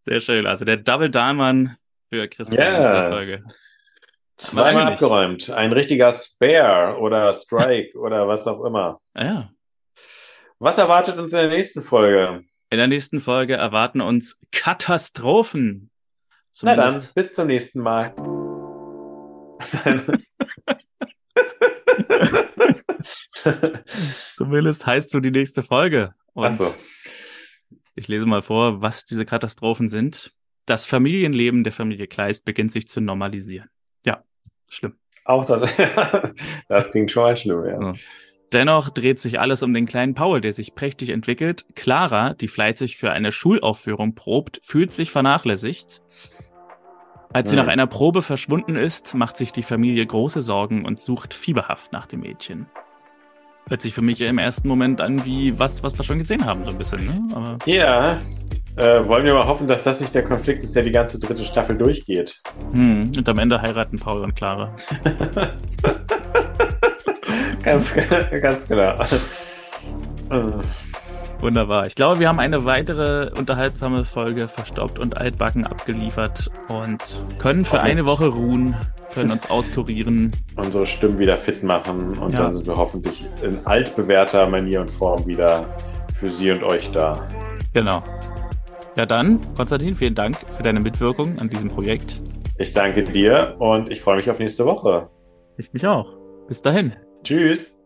Sehr schön. Also der Double Diamond für Christian yeah. in dieser Folge. Zweimal abgeräumt. Ein richtiger Spare oder Strike oder was auch immer. Ah, ja. Was erwartet uns in der nächsten Folge? In der nächsten Folge erwarten uns Katastrophen. Zumindest. Na dann, bis zum nächsten Mal. Zumindest heißt so die nächste Folge. Und so. Ich lese mal vor, was diese Katastrophen sind. Das Familienleben der Familie Kleist beginnt sich zu normalisieren. Ja, schlimm. Auch das, das klingt schon mal schlimm, ja. So. Dennoch dreht sich alles um den kleinen Paul, der sich prächtig entwickelt. Clara, die fleißig für eine Schulaufführung probt, fühlt sich vernachlässigt. Als sie nach einer Probe verschwunden ist, macht sich die Familie große Sorgen und sucht fieberhaft nach dem Mädchen. Hört sich für mich im ersten Moment an wie was, was wir schon gesehen haben, so ein bisschen, ne? Aber ja, äh, wollen wir mal hoffen, dass das nicht der Konflikt ist, der die ganze dritte Staffel durchgeht. Hm, und am Ende heiraten Paul und Clara. ganz, ganz genau. Wunderbar. Ich glaube, wir haben eine weitere unterhaltsame Folge verstaubt und altbacken abgeliefert und können für eine Woche ruhen, können uns auskurieren. Unsere Stimmen wieder fit machen und ja. dann sind wir hoffentlich in altbewährter Manier und Form wieder für Sie und euch da. Genau. Ja, dann, Konstantin, vielen Dank für deine Mitwirkung an diesem Projekt. Ich danke dir und ich freue mich auf nächste Woche. Ich mich auch. Bis dahin. Tschüss.